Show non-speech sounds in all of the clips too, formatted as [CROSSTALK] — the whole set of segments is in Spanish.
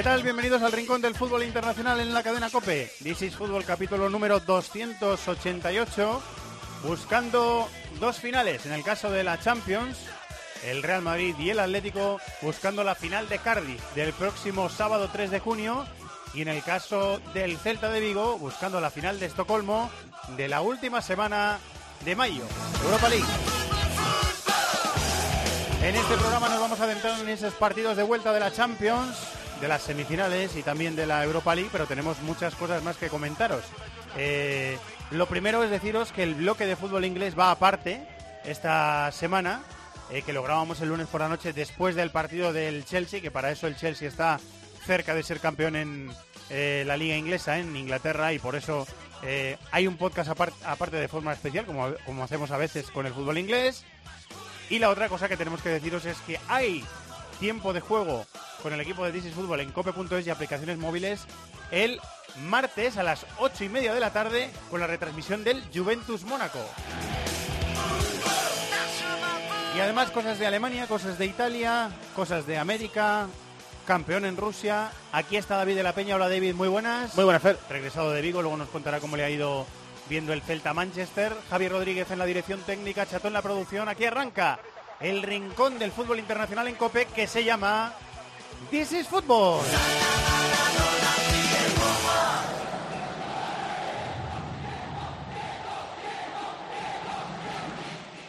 ¿Qué tal? Bienvenidos al Rincón del Fútbol Internacional en la cadena COPE. This is Fútbol capítulo número 288, buscando dos finales. En el caso de la Champions, el Real Madrid y el Atlético buscando la final de Cardiff del próximo sábado 3 de junio. Y en el caso del Celta de Vigo, buscando la final de Estocolmo de la última semana de mayo. Europa League. En este programa nos vamos a adentrar en esos partidos de vuelta de la Champions de las semifinales y también de la Europa League, pero tenemos muchas cosas más que comentaros. Eh, lo primero es deciros que el bloque de fútbol inglés va aparte esta semana, eh, que lo grabamos el lunes por la noche después del partido del Chelsea, que para eso el Chelsea está cerca de ser campeón en eh, la liga inglesa, en Inglaterra, y por eso hay un podcast aparte de forma especial, como, como hacemos a veces con el fútbol inglés. Y la otra cosa que tenemos que deciros es que hay tiempo de juego con el equipo de This Fútbol en cope.es y aplicaciones móviles el martes a las 8 y media de la tarde con la retransmisión del Juventus Mónaco. Y además cosas de Alemania, cosas de Italia, cosas de América, campeón en Rusia. Aquí está David de la Peña. Hola David, muy buenas. Muy buenas, Fer. Regresado de Vigo, luego nos contará cómo le ha ido viendo el Celta Manchester. Javier Rodríguez en la dirección técnica, Chatón en la producción. Aquí arranca el rincón del fútbol internacional en COPE que se llama This is Football.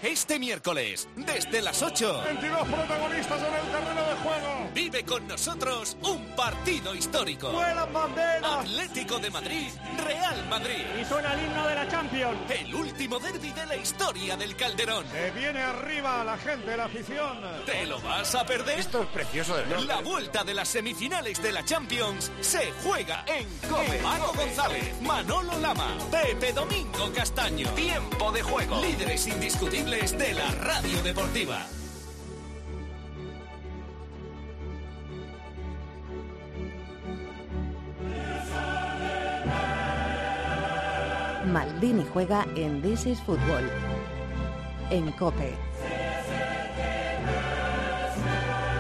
Este miércoles, desde las 8. 22 protagonistas en el terreno de juego. Vive con nosotros un partido histórico. ¡Vuelan banderas! Atlético de Madrid, Real Madrid. Y suena el himno de la Champions. El último derby de la historia del Calderón. Se viene arriba la gente, la afición. ¿Te lo vas a perder? Esto es precioso de verdad. La vuelta de las semifinales de la Champions se juega en Cope. Marco González, Manolo Lama, Pepe Domingo Castaño. Tiempo de juego. Líderes indiscutibles de la radio deportiva. Maldini juega en This is Football. En Cope.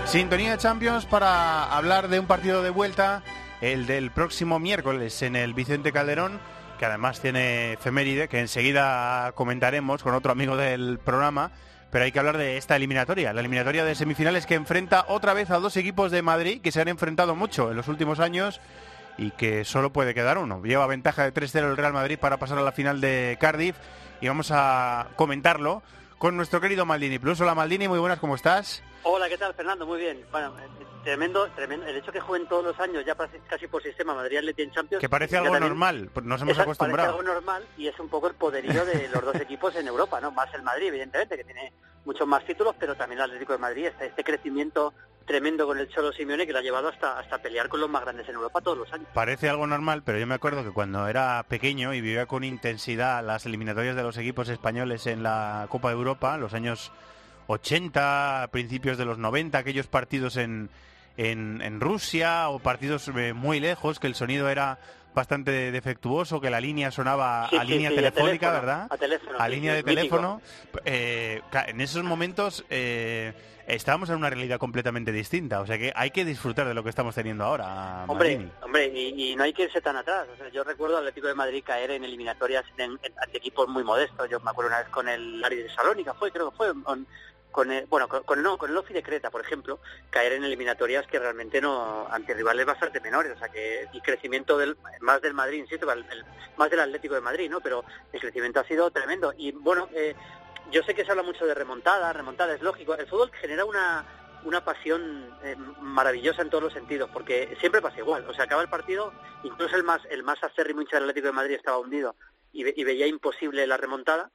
Sintonía de Champions para hablar de un partido de vuelta, el del próximo miércoles en el Vicente Calderón, que además tiene efeméride, que enseguida comentaremos con otro amigo del programa. Pero hay que hablar de esta eliminatoria, la eliminatoria de semifinales que enfrenta otra vez a dos equipos de Madrid que se han enfrentado mucho en los últimos años y que solo puede quedar uno. Lleva ventaja de 3-0 el Real Madrid para pasar a la final de Cardiff y vamos a comentarlo con nuestro querido Maldini Plus. Hola Maldini, muy buenas, ¿cómo estás? Hola, ¿qué tal, Fernando? Muy bien. Bueno, eh, tremendo, tremendo. El hecho que jueguen todos los años, ya casi por sistema, Madrid Atleti en Champions. Que parece algo normal, pues nos hemos acostumbrado. Parece algo normal y es un poco el poderío de los dos [LAUGHS] equipos en Europa, ¿no? Más el Madrid, evidentemente, que tiene muchos más títulos, pero también el Atlético de Madrid, este, este crecimiento tremendo con el Cholo Simeone que lo ha llevado hasta, hasta pelear con los más grandes en Europa todos los años. Parece algo normal, pero yo me acuerdo que cuando era pequeño y vivía con intensidad las eliminatorias de los equipos españoles en la Copa de Europa, los años 80, principios de los 90, aquellos partidos en, en, en Rusia o partidos eh, muy lejos, que el sonido era bastante defectuoso, que la línea sonaba Sí, a línea sí, telefónica, teléfono, ¿verdad? a teléfono, A sí, línea de teléfono. Eh, en esos momentos eh, estábamos en una realidad completamente distinta, o sea que hay que disfrutar de lo que estamos teniendo ahora, Hombre, hombre, y, y no hay que irse tan atrás. O sea, yo recuerdo al Atlético de Madrid caer en eliminatorias ante equipos muy modestos. Yo me acuerdo una vez con el Ari de Salónica, fue, creo que fue, con el, bueno, con, con- no, con el Ofi de Creta, por ejemplo, caer en eliminatorias que realmente no, ante rivales bastante menores. O sea, que el crecimiento del, más del Madrid, insisto, el- el- más del Atlético de Madrid, ¿no? Pero el crecimiento ha sido tremendo. Y bueno, eh, yo sé que se habla mucho de remontada, remontada es lógico. El fútbol genera una, una pasión eh, maravillosa en todos los sentidos, porque siempre pasa igual. O sea, acaba el partido, incluso el más el más acérrimo hincha del Atlético de Madrid estaba hundido y, ve- y veía imposible la remontada.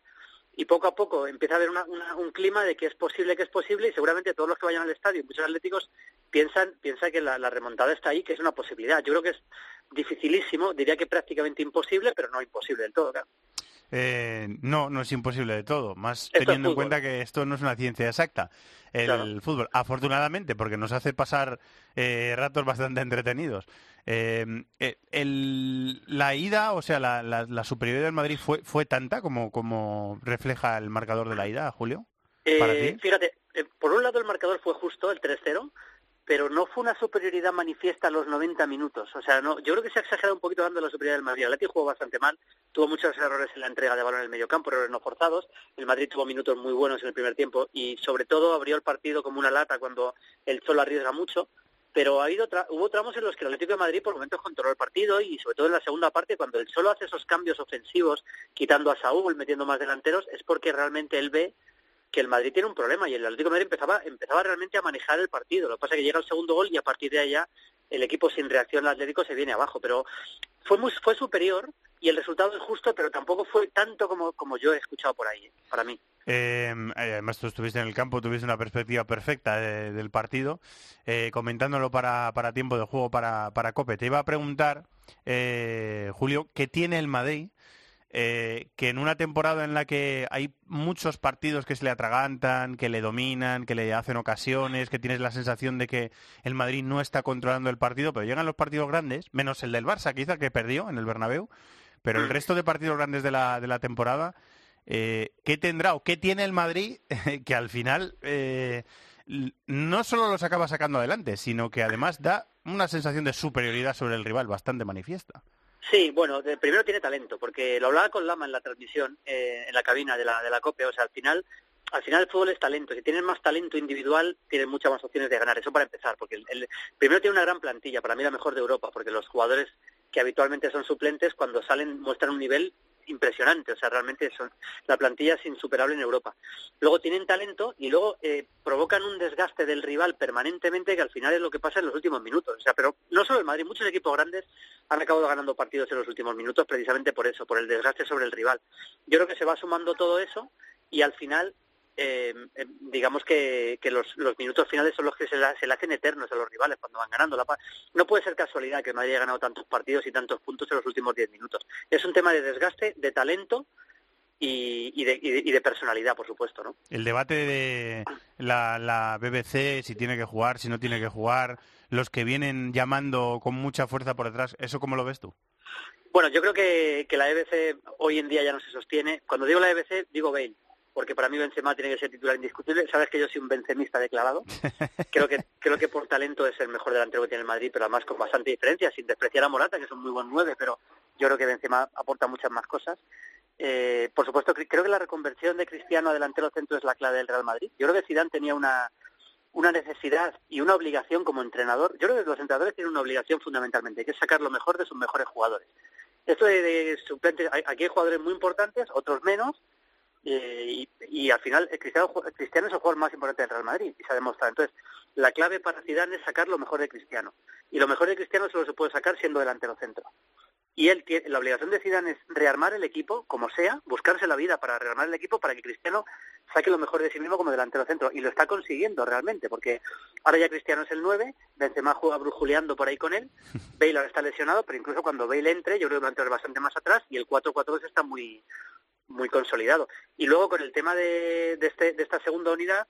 Y poco a poco empieza a haber una- una- un clima de que es posible, que es posible, y seguramente todos los que vayan al estadio, muchos atléticos, piensan, piensan que la, la remontada está ahí, que es una posibilidad. Yo creo que es dificilísimo, diría que prácticamente imposible, pero no imposible del todo, claro. Eh, no, no es imposible de todo, más Esto teniendo en cuenta que esto no es una ciencia exacta, el Claro. fútbol, afortunadamente, porque nos hace pasar eh, ratos bastante entretenidos. Eh, eh, el- la ida, o sea, la, la- la superioridad del Madrid fue, fue tanta como, como refleja el marcador de la ida, Julio. ¿Para Eh, ti? Fíjate, eh, por un lado el marcador fue justo, el 3-0, pero no fue una superioridad manifiesta a los 90 minutos. O sea, no, yo creo que se ha exagerado un poquito dando la superioridad del Madrid. El Atleti jugó bastante mal, tuvo muchos errores en la entrega de balón en el mediocampo, errores no forzados. El Madrid tuvo minutos muy buenos en el primer tiempo y sobre todo abrió el partido como una lata cuando el Cholo arriesga mucho. Pero ha habido tra- hubo tramos en los que el Atlético de Madrid por momentos controló el partido y sobre todo en la segunda parte cuando el Cholo hace esos cambios ofensivos, quitando a Saúl, metiendo más delanteros, es porque realmente él ve que el Madrid tiene un problema y el Atlético de Madrid empezaba, empezaba realmente a manejar el partido. Lo que pasa es que llega el segundo gol y a partir de allá el equipo sin reacción al Atlético se viene abajo. Pero fue muy, fue superior y el resultado es justo, pero tampoco fue tanto como, como yo he escuchado por ahí, ¿eh? para mí. Eh, además, tú estuviste en el campo, tuviste una perspectiva perfecta de- del partido, eh, comentándolo para, para tiempo de juego para, para Cope. Te iba a preguntar, eh, Julio, ¿qué tiene el Madrid? eh, que en una temporada en la que hay muchos partidos que se le atragantan, que le dominan, que le hacen ocasiones, que tienes la sensación de que el Madrid no está controlando el partido, pero llegan los partidos grandes, menos el del Barça, quizá que perdió en el Bernabéu, pero el resto de partidos grandes de la, de la temporada, eh, ¿qué tendrá o qué tiene el Madrid [LAUGHS] que al final eh, no solo los acaba sacando adelante, sino que además da una sensación de superioridad sobre el rival bastante manifiesta? Sí, bueno, primero tiene talento, porque lo hablaba con Lama en la transmisión, eh, en la cabina de la, de la COPE, o sea, al final, al final el fútbol es talento, si tienes más talento individual, tienes muchas más opciones de ganar, eso para empezar, porque el- primero tiene una gran plantilla, para mí la mejor de Europa, porque los jugadores que habitualmente son suplentes, cuando salen muestran un nivel impresionante, o sea, realmente son, la plantilla es insuperable en Europa. Luego tienen talento y luego eh, provocan un desgaste del rival permanentemente que al final es lo que pasa en los últimos minutos. O sea, pero no solo el Madrid, muchos equipos grandes han acabado ganando partidos en los últimos minutos precisamente por eso, por el desgaste sobre el rival. Yo creo que se va sumando todo eso y al final, eh, eh, digamos que, que los, los minutos finales son los que se, la- se le hacen eternos a los rivales cuando van ganando. La no puede ser casualidad que Madrid haya ganado tantos partidos y tantos puntos en los últimos diez minutos. Es un tema de desgaste, de talento y, y, de, y, personalidad, por supuesto, ¿no? El debate de la, la BBC, si tiene que jugar, si no tiene que jugar, los que vienen llamando con mucha fuerza por detrás, ¿eso cómo lo ves tú? Bueno, yo creo que, que la EBC hoy en día ya no se sostiene. Cuando digo la EBC, digo Bale, porque para mí Benzema tiene que ser titular indiscutible. Sabes que yo soy un benzemista declarado. [LAUGHS] Creo que creo que por talento es el mejor delantero que tiene el Madrid, pero además con bastante diferencia, sin despreciar a Morata, que es un muy buen nueve, pero yo creo que Benzema aporta muchas más cosas. Eh, por supuesto, cre- creo que la reconversión de Cristiano a delantero centro es la clave del Real Madrid. Yo creo que Zidane tenía una una necesidad y una obligación como entrenador. Yo creo que los entrenadores tienen una obligación fundamentalmente, que es sacar lo mejor de sus mejores jugadores. Esto de, de suplentes, hay- aquí hay jugadores muy importantes, otros menos, eh, y, y al final Cristiano, Cristiano es el jugador más importante del Real Madrid y se ha demostrado. Entonces, la clave para Zidane es sacar lo mejor de Cristiano. Y lo mejor de Cristiano solo se puede sacar siendo delantero centro. Y él tiene, la obligación de Zidane es rearmar el equipo, como sea, buscarse la vida para rearmar el equipo para que Cristiano saque lo mejor de sí mismo como delantero centro. Y lo está consiguiendo realmente, porque ahora ya Cristiano es el 9, Benzema juega brujuleando por ahí con él, [LAUGHS] Bale ahora está lesionado, pero incluso cuando Bale entre, yo creo que va a entrar bastante más atrás y el 4-4-2 está muy muy consolidado. Y luego con el tema de, de, este, de esta segunda unidad,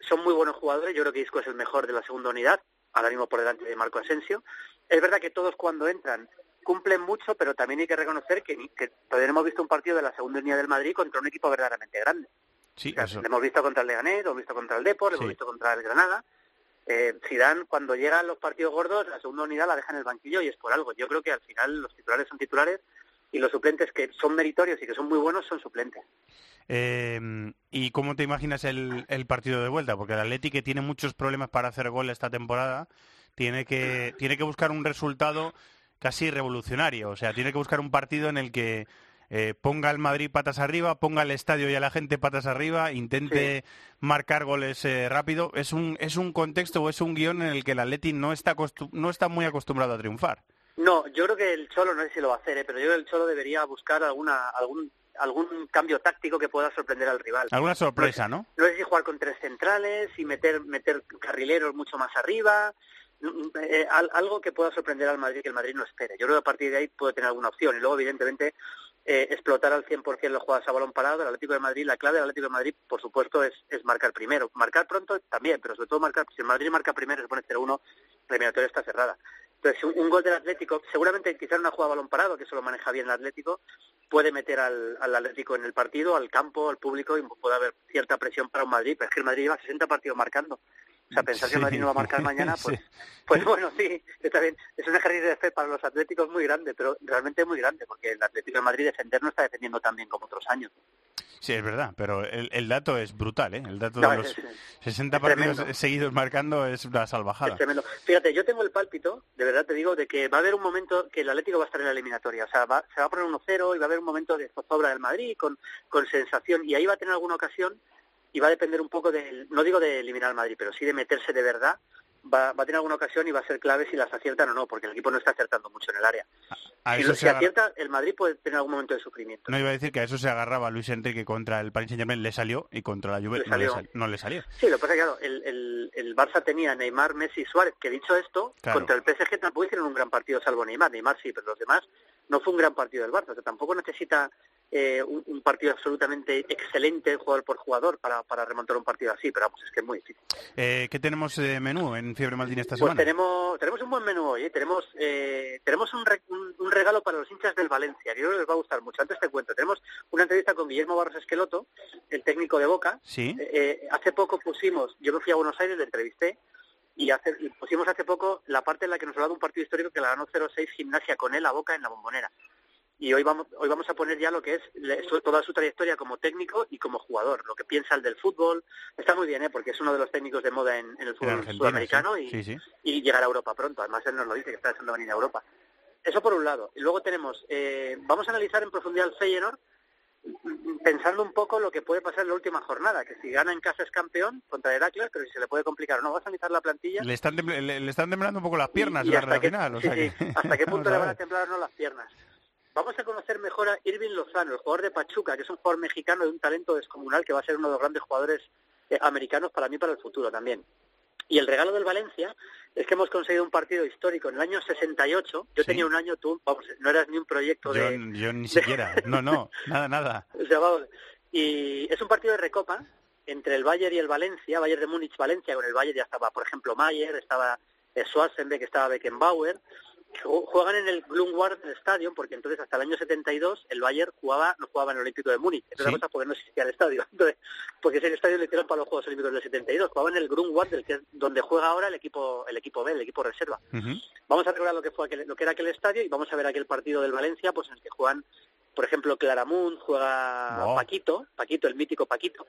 son muy buenos jugadores, yo creo que Isco es el mejor de la segunda unidad, ahora mismo por delante de Marco Asensio. Es verdad que todos cuando entran cumplen mucho, pero también hay que reconocer que, que todavía hemos visto un partido de la segunda unidad del Madrid contra un equipo verdaderamente grande. Sí, O sea, eso. Lo hemos visto contra el Leganés, lo hemos visto contra el Depor, lo Sí. hemos visto contra el Granada. Eh, Zidane, cuando llegan los partidos gordos, la segunda unidad la deja en el banquillo y es por algo. Yo creo que al final los titulares son titulares y los suplentes que son meritorios y que son muy buenos son suplentes. Eh, ¿Y cómo te imaginas el, el partido de vuelta? Porque el Atleti, que tiene muchos problemas para hacer gol esta temporada, tiene que, tiene que buscar un resultado casi revolucionario. O sea, tiene que buscar un partido en el que eh, ponga al Madrid patas arriba, ponga al estadio y a la gente patas arriba, intente marcar goles eh, rápido. Es un, es un contexto o es un guion en el que el Atleti no está, no está muy acostumbrado a triunfar. No, yo creo que el Cholo, no sé si lo va a hacer, ¿eh? pero yo creo que el Cholo debería buscar alguna algún algún cambio táctico que pueda sorprender al rival. Alguna sorpresa, ¿no? No sé si jugar con tres centrales y meter meter carrileros mucho más arriba, mm, eh, al- algo que pueda sorprender al Madrid que el Madrid no espere. Yo creo que a partir de ahí puede tener alguna opción. Y luego, evidentemente, eh, explotar al 100% los jugadas a balón parado. El Atlético de Madrid, la clave del Atlético de Madrid, por supuesto, es, es marcar primero. Marcar pronto también, pero sobre todo marcar, si el Madrid marca primero, se pone 0-1, la eliminatoria está cerrada. Entonces, un, un gol del Atlético, seguramente quizás una jugada balón parado, que eso lo maneja bien el Atlético, puede meter al, al Atlético en el partido, al campo, al público, y puede haber cierta presión para un Madrid, pero es que el Madrid lleva 60 partidos marcando. O sea, pensar que el Madrid no va a marcar [LAUGHS] mañana, pues, sí. pues bueno, sí, está bien. Es un ejercicio de fe para los atléticos muy grande, pero realmente muy grande, porque el Atlético de Madrid defender no está defendiendo tan bien como otros años. Sí, es verdad, pero el, el dato es brutal, ¿eh? El dato No, de los es- 60 es partidos tremendo. seguidos marcando es una salvajada. Es tremendo. Fíjate, yo tengo el pálpito, de verdad te digo, de que va a haber un momento que el Atlético va a estar en la eliminatoria. O sea, va- se va a poner 1-0 y va a haber un momento de zozobra del Madrid con, con sensación. Y ahí va a tener alguna ocasión y va a depender un poco del, no digo de eliminar al Madrid, pero sí de meterse de verdad. Va, va a tener alguna ocasión y va a ser clave si las aciertan o no, porque el equipo no está acertando mucho en el área. A Si, acierta, el Madrid puede tener algún momento de sufrimiento. No iba a decir que a eso se agarraba Luis Enrique contra el Paris Saint-Germain, le salió, y contra la Juve Le no, le salió. sal- no le salió. Sí, lo que pasa es que claro, el, el, el Barça tenía Neymar, Messi y Suárez, que dicho esto, Claro. contra el PSG tampoco hicieron un gran partido, salvo Neymar. Neymar sí, pero los demás no fue un gran partido del Barça. O sea, tampoco necesita eh, un, un partido absolutamente excelente jugador por jugador para, para remontar un partido así, pero vamos, es que es muy difícil. Eh, ¿Qué tenemos de menú en Fiebre Maldini esta Pues semana? tenemos, tenemos un buen menú hoy, ¿eh? tenemos, eh, tenemos un, re- un, un regalo para los hinchas del Valencia, yo creo que les va a gustar mucho. Antes te cuento, tenemos una entrevista con Guillermo Barros Esqueloto, el técnico de Boca, Sí. eh, eh, hace poco pusimos, yo me fui a Buenos Aires, le entrevisté, y, hace, y pusimos hace poco la parte en la que nos hablaba de un partido histórico que la ganó 0-6 Gimnasia con él a Boca en la bombonera. Y hoy vamos, hoy vamos a poner ya lo que es toda su trayectoria como técnico y como jugador, lo que piensa el del fútbol. Está muy bien, ¿eh? porque es uno de los técnicos de moda en, en el fútbol sudamericano sí. y, Sí, sí. y llegar a Europa pronto. Además, él nos lo dice, que está deseando venir a Europa. Eso por un lado. Y luego tenemos, eh, vamos a analizar en profundidad el Feyenoord, pensando un poco lo que puede pasar en la última jornada, que si gana en casa es campeón contra Heracles, pero si se le puede complicar o no. Vamos a analizar la plantilla. Le están, le, le están temblando un poco las piernas y, la hasta recta qué, final. o sea sí, que- hasta qué [LAUGHS] punto le van a temblar o no las piernas. Vamos a conocer mejor a Irving Lozano, el jugador de Pachuca, que es un jugador mexicano de un talento descomunal que va a ser uno de los grandes jugadores eh, americanos para mí para el futuro también. Y el regalo del Valencia es que hemos conseguido un partido histórico en el año 68. Yo Sí. tenía un año, tú, vamos, no eras ni un proyecto Yo, de... yo ni siquiera. [LAUGHS] No, no, nada, nada. [LAUGHS] o sea, vamos, y es un partido de recopa entre el Bayern y el Valencia, Bayern de Múnich, Valencia, con el Bayern ya estaba, por ejemplo, Mayer, estaba eh, Schwarzenbeck, estaba Beckenbauer, juegan en el Blumward Stadium porque entonces hasta el año 72 el Bayern jugaba no jugaba en el Olímpico de Múnich entre Sí. cosas porque no existía el estadio [LAUGHS] entonces, porque ese estadio le hicieron para los Juegos Olímpicos del 72 jugaba en el del que es donde juega ahora el equipo el equipo B el equipo reserva. Vamos a recordar lo que fue aquel- lo que era aquel estadio y vamos a ver aquel partido del Valencia, pues en el que juegan, por ejemplo, Claramunt, juega. Paquito, Paquito, el mítico Paquito,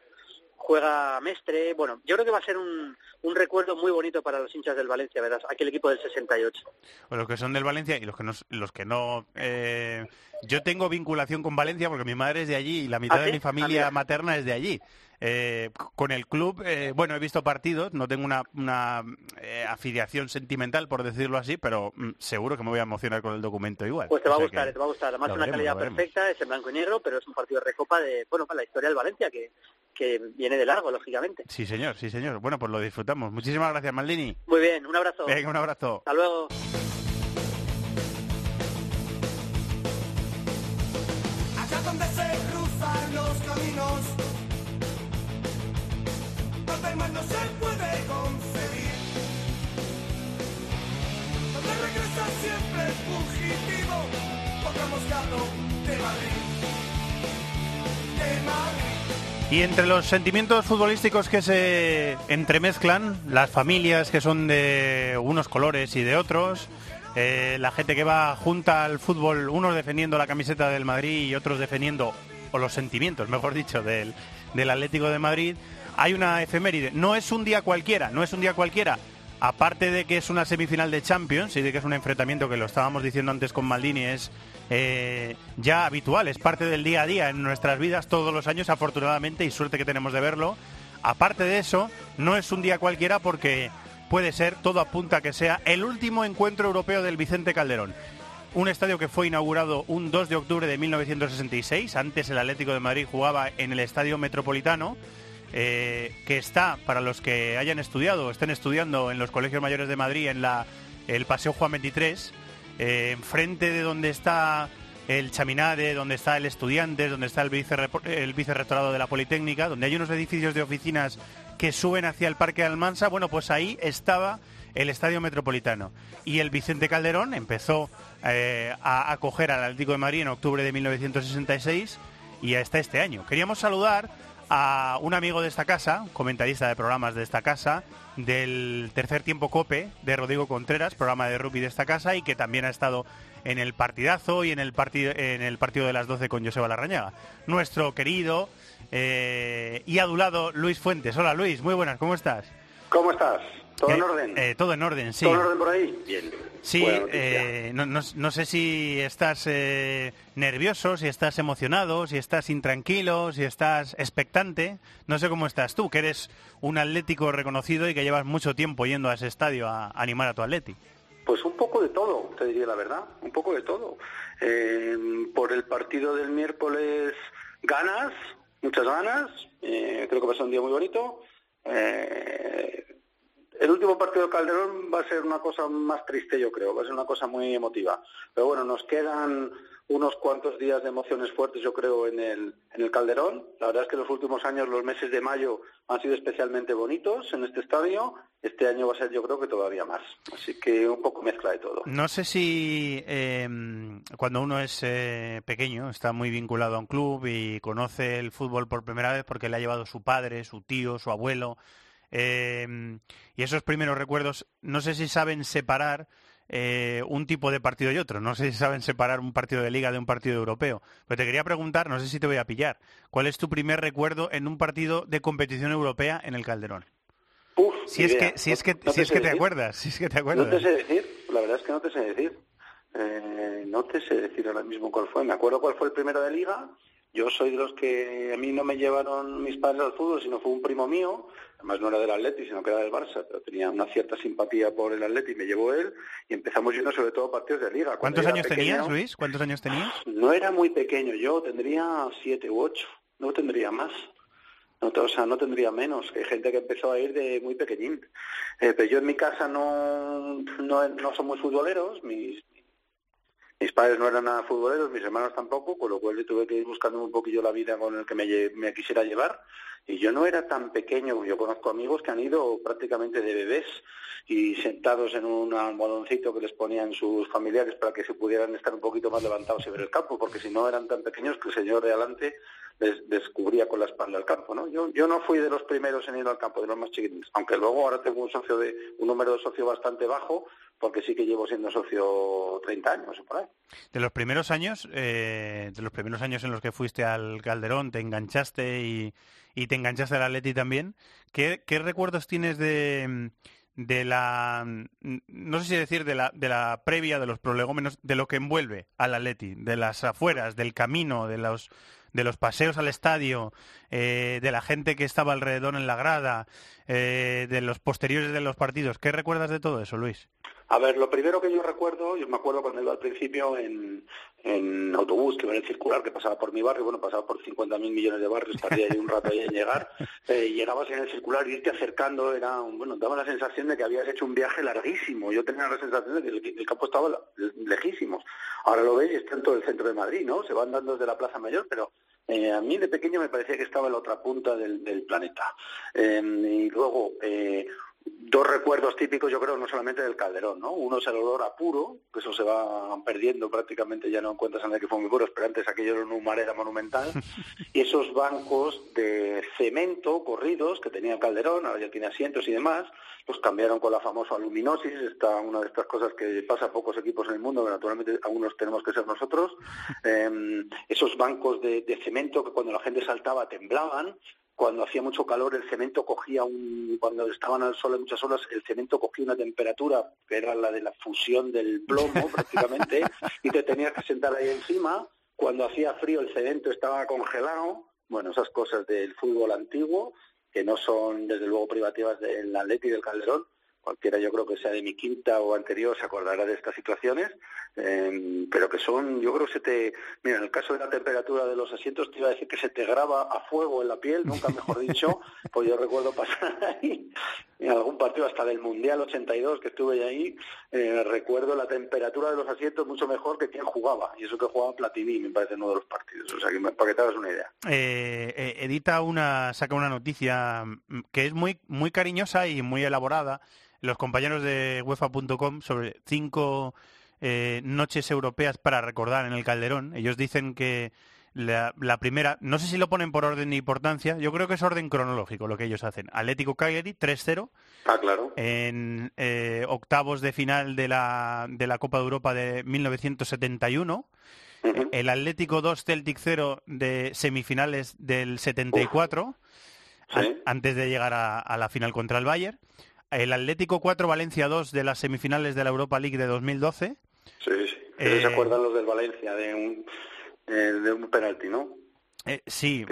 juega Mestre, bueno, yo creo que va a ser un, un recuerdo muy bonito para los hinchas del Valencia, ¿verdad? Aquel equipo del 68. O los que son del Valencia y los que no, los que no eh, yo tengo vinculación con Valencia porque mi madre es de allí y la mitad ¿Ah, de sí? mi Ah, familia materna es de allí. Eh, con el club, eh, bueno, he visto partidos, no tengo una, una, eh, afiliación sentimental, por decirlo así, pero mm, seguro que me voy a emocionar con el documento igual. Pues te va O a gustar, que te va a gustar. Además, lo una veremos, calidad perfecta, es en blanco y negro, pero es un partido de recopa de, bueno, para la historia del Valencia, que, que viene de largo, lógicamente. Sí, señor, sí, señor. Bueno, pues lo disfrutamos. Muchísimas gracias, Maldini. Muy bien, un abrazo. Venga, un abrazo. Hasta luego. Allá donde se cruzan los caminos, Y entre los sentimientos futbolísticos que se entremezclan, las familias que son de unos colores y de otros, eh, la gente que va junta al fútbol, unos defendiendo la camiseta del Madrid y otros defendiendo, o los sentimientos, mejor dicho, del, del Atlético de Madrid, hay una efeméride. No es un día cualquiera, no es un día cualquiera. Aparte de que es una semifinal de Champions y de que es un enfrentamiento que lo estábamos diciendo antes con Maldini, es eh, ya habitual, es parte del día a día en nuestras vidas todos los años, afortunadamente, y suerte que tenemos de verlo. Aparte de eso, no es un día cualquiera porque puede ser, todo apunta a que sea, el último encuentro europeo del Vicente Calderón. Un estadio que fue inaugurado un 2 de octubre de 1966. Antes el Atlético de Madrid jugaba en el Estadio Metropolitano, eh, que está, para los que hayan estudiado estén estudiando en los colegios mayores de Madrid, en la, el Paseo Juan 23, eh, enfrente de donde está el Chaminade, donde está el Estudiantes, donde está el, el vicerrectorado de la Politécnica, donde hay unos edificios de oficinas que suben hacia el Parque Almansa, bueno, pues ahí estaba el Estadio Metropolitano. Y el Vicente Calderón empezó eh, a acoger al Atlético de Madrid en octubre de 1966 y hasta este año. Queríamos saludar a un amigo de esta casa, comentarista de programas de esta casa, del tercer tiempo COPE de Rodrigo Contreras, programa de rugby de esta casa, y que también ha estado en el partidazo y en el, partido en el partido de las 12 con Joseba Larrañaga. Nuestro querido eh, y adulado Luis Fuentes. Hola Luis, muy buenas, ¿cómo estás? ¿Cómo estás? ¿Todo en Eh, orden? eh, todo en orden, sí. ¿Todo en orden por ahí? Bien. Sí, eh, no, no- no sé si estás eh, nervioso, si estás emocionado, si estás intranquilo, si estás expectante. No sé cómo estás tú, que eres un atlético reconocido y que llevas mucho tiempo yendo a ese estadio a animar a tu atleti. Pues un poco de todo, te diría la verdad, un poco de todo. Eh, por el partido del miércoles, ganas, muchas ganas, eh, creo que va a ser un día muy bonito. Eh, el último partido de Calderón va a ser una cosa más triste, yo creo, va a ser una cosa muy emotiva. Pero bueno, nos quedan unos cuantos días de emociones fuertes, yo creo, en el, en el Calderón. La verdad es que los últimos años, los meses de mayo, han sido especialmente bonitos en este estadio. Este año va a ser, yo creo que todavía más. Así que un poco mezcla de todo. No sé si eh, cuando uno es eh, pequeño, está muy vinculado a un club y conoce el fútbol por primera vez porque le ha llevado su padre, su tío, su abuelo, eh, y esos primeros recuerdos, no sé si saben separar eh, un tipo de partido y otro, no sé si saben separar un partido de liga de un partido europeo, pero te quería preguntar, no sé si te voy a pillar, ¿cuál es tu primer recuerdo en un partido de competición europea en el Calderón? Uf, Si es que, si es que, No- no si es que te acuerdas, si es que te No acuerdas. te sé decir, la verdad es que no te sé decir. Eh, no te sé decir ahora mismo cuál fue. Me acuerdo cuál fue el primero de liga. Yo soy de los que a mí no me llevaron mis padres al fútbol, sino fue un primo mío. Además no era del Atleti, sino que era del Barça, pero tenía una cierta simpatía por el Atleti y me llevó él. Y empezamos yendo sobre todo a partidos de liga. ¿Cuántos años pequeño, tenías, Luis? ¿Cuántos años tenías? [SIGHS] No era muy pequeño, yo tendría siete u ocho, no tendría más. No, o sea, no tendría menos. Hay gente que empezó a ir de muy pequeñín. Eh, pero yo en mi casa no, no, no somos futboleros, mis, mis padres no eran nada futboleros, mis hermanos tampoco, con lo cual yo tuve que ir buscando un poquillo la vida con el que me, quisiera llevar. Y yo no era tan pequeño, yo conozco amigos que han ido prácticamente de bebés y sentados en un almohadoncito que les ponían sus familiares para que se pudieran estar un poquito más levantados y ver el campo, porque si no eran tan pequeños que el señor de adelante les descubría con la espalda el campo, ¿no? Yo, yo no fui de los primeros en ir al campo, de los más chiquitines, aunque luego ahora tengo un socio de un número de socio bastante bajo, porque sí que llevo siendo socio 30 años por ahí. De los primeros años, eh, de los primeros años en los que fuiste al Calderón, te enganchaste y, y te enganchaste al Atleti también, ¿qué, qué recuerdos tienes de, de la, no sé si decir de la, de la previa, de los prolegómenos, de lo que envuelve al Atleti, de las afueras, del camino, de los de los paseos al estadio, eh, de la gente que estaba alrededor en la grada, eh, de los posteriores de los partidos. ¿Qué recuerdas de todo eso, Luis? A ver, lo primero que yo recuerdo, yo me acuerdo cuando iba al principio en, en autobús, que iba en el circular, que pasaba por mi barrio, bueno, pasaba por 50.000 millones de barrios, tardía ahí un rato ahí en llegar, [LAUGHS] eh, llegabas en el circular y irte acercando, era, un- bueno, daba la sensación de que habías hecho un viaje larguísimo, yo tenía la sensación de que el, el campo estaba lejísimos. Ahora lo veis, está en todo el centro de Madrid, ¿no? Se van dando desde la Plaza Mayor, pero eh, a mí de pequeño me parecía que estaba en la otra punta del, del planeta. Eh, y luego, eh, dos recuerdos típicos, yo creo, no solamente del Calderón, ¿no? Uno es el olor a puro, que eso se va perdiendo prácticamente, ya no encuentras a que fue muy puros, pero antes aquello era una humareda monumental. [LAUGHS] y esos bancos de cemento corridos que tenía el Calderón, ahora ya tiene asientos y demás, los cambiaron con la famosa aluminosis, esta una de estas cosas que pasa a pocos equipos en el mundo, que naturalmente algunos tenemos que ser nosotros. [LAUGHS] Eh, esos bancos de, de cemento que cuando la gente saltaba temblaban, cuando hacía mucho calor el cemento cogía un cuando estaban al sol en muchas horas el cemento cogía una temperatura que era la de la fusión del plomo [LAUGHS] prácticamente y te tenías que sentar ahí encima. Cuando hacía frío el cemento estaba congelado. Bueno esas cosas del fútbol antiguo que no son desde luego privativas del Atleti y del Calderón. Cualquiera yo creo que sea de mi quinta o anterior se acordará de estas situaciones, eh, pero que son, yo creo que se te, mira, en el caso de la temperatura de los asientos te iba a decir que se te graba a fuego en la piel, nunca mejor dicho, [LAUGHS] pues yo recuerdo pasar ahí en algún partido hasta del Mundial 82 que estuve ahí, eh, recuerdo la temperatura de los asientos mucho mejor que quien jugaba. Y eso que jugaba Platini, me parece, en uno de los partidos. O sea, que, para que te hagas una idea. Eh, eh, edita una, saca una noticia mm, que es muy, muy cariñosa y muy elaborada. Los compañeros de UEFA.com sobre cinco noches europeas para recordar en el Calderón. Ellos dicen que la, primera, no sé si lo ponen por orden de importancia, yo creo que es orden cronológico lo que ellos hacen. Atlético Cagliari 3-0. Ah, claro. En eh, octavos de final de la, de la Copa de Europa de 1971. El Atlético 2 Celtic 0 de semifinales del 74, antes de llegar a, la final contra el Bayern. El Atlético 4 Valencia 2 de las semifinales de la Europa League de 2012. Sí, sí. Eh, ¿Se acuerdan los del Valencia? De un de un penalti, ¿no? Eh, sí,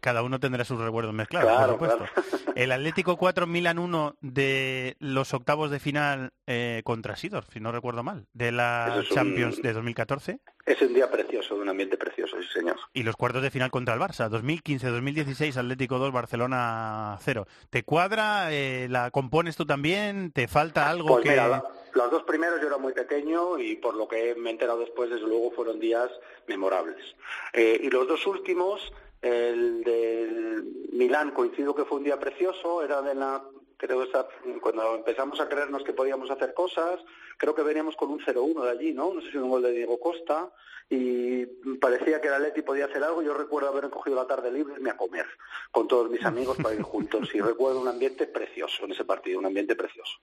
cada uno tendrá sus recuerdos mezclados, por supuesto. [LAUGHS] El Atlético 4, Milan 1 de los octavos de final eh, contra Sidor, si no recuerdo mal, de la Champions de 2014. Es un día precioso, un ambiente precioso, sí señor. Y los cuartos de final contra el Barça, 2015-2016, Atlético 2, Barcelona 0. ¿Te cuadra? Eh, ¿La compones tú también? ¿Te falta algo pues que...? Mira, los dos primeros yo era muy pequeño y por lo que me he enterado después, desde luego, fueron días memorables. Eh, y los dos últimos, el del Milán, coincido que fue un día precioso, era de la creo que cuando empezamos a creernos que podíamos hacer cosas, creo que veníamos con un 0-1 de allí, ¿no? No sé si un gol de Diego Costa, y parecía que el Atleti podía hacer algo. Yo recuerdo haber cogido la tarde libre y irme a comer con todos mis amigos para ir juntos, y recuerdo un ambiente precioso en ese partido, un ambiente precioso.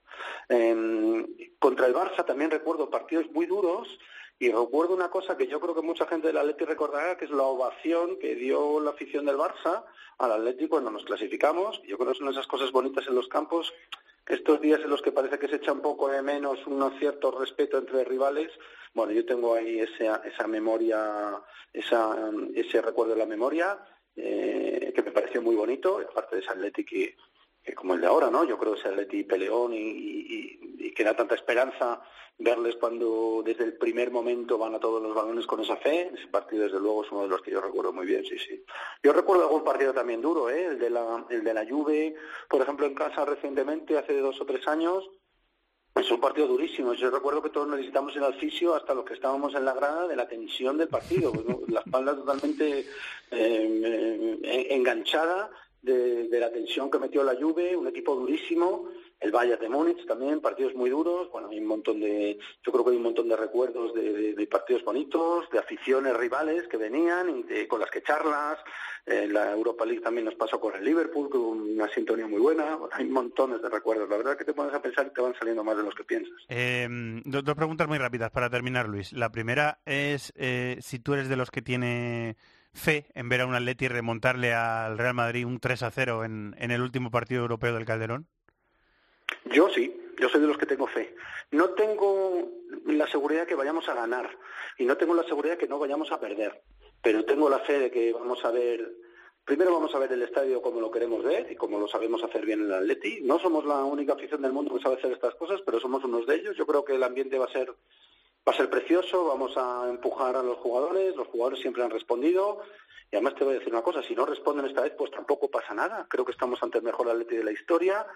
Em, contra el Barça también recuerdo partidos muy duros, y recuerdo una cosa que yo creo que mucha gente del Atleti recordará, que es la ovación que dio la afición del Barça al Atleti cuando nos clasificamos. Yo creo que son esas cosas bonitas en los campos, estos días en los que parece que se echa un poco de menos un cierto respeto entre rivales. Bueno, yo tengo ahí esa, esa memoria, esa, ese recuerdo de la memoria, eh, que me pareció muy bonito, aparte de ese Atleti que, como el de ahora, ¿no? Yo creo que ese Atleti peleón y, y que da tanta esperanza verles cuando desde el primer momento van a todos los balones con esa fe. Ese partido, desde luego, es uno de los que yo recuerdo muy bien, sí, sí. Yo recuerdo algún partido también duro, ¿eh? el, de la, el de la Juve, por ejemplo, en casa recientemente, hace dos o tres años. Es un partido durísimo. Yo recuerdo que todos necesitamos el alficio, hasta los que estábamos en la grada, de la tensión del partido. [LAUGHS] la espalda totalmente eh, eh, enganchada de, de, la tensión que metió la Juve, un equipo durísimo el Bayern de Múnich también, partidos muy duros, bueno, hay un montón de, yo creo que hay un montón de recuerdos de, partidos bonitos, de aficiones rivales que venían y con las que charlas, en la Europa League también nos pasó con el Liverpool, con una sintonía muy buena, hay montones de recuerdos, la verdad que te pones a pensar que te van saliendo más de los que piensas. Eh, dos, preguntas muy rápidas para terminar, Luis. La primera es eh, si tú eres de los que tiene fe en ver a un Atleti remontarle al Real Madrid un 3 a 0 en el último partido europeo del Calderón. Yo sí, yo soy de los que tengo fe. No tengo la seguridad que vayamos a ganar y no tengo la seguridad que no vayamos a perder, pero tengo la fe de que vamos a ver, primero vamos a ver el estadio como lo queremos ver y como lo sabemos hacer bien en el Atleti. No somos la única afición del mundo que sabe hacer estas cosas, pero somos unos de ellos. Yo creo que el ambiente va a ser va a ser precioso, vamos a empujar a los jugadores, los jugadores siempre han respondido y además te voy a decir una cosa, si no responden esta vez, pues tampoco pasa nada. Creo que estamos ante el mejor Atleti de la historia.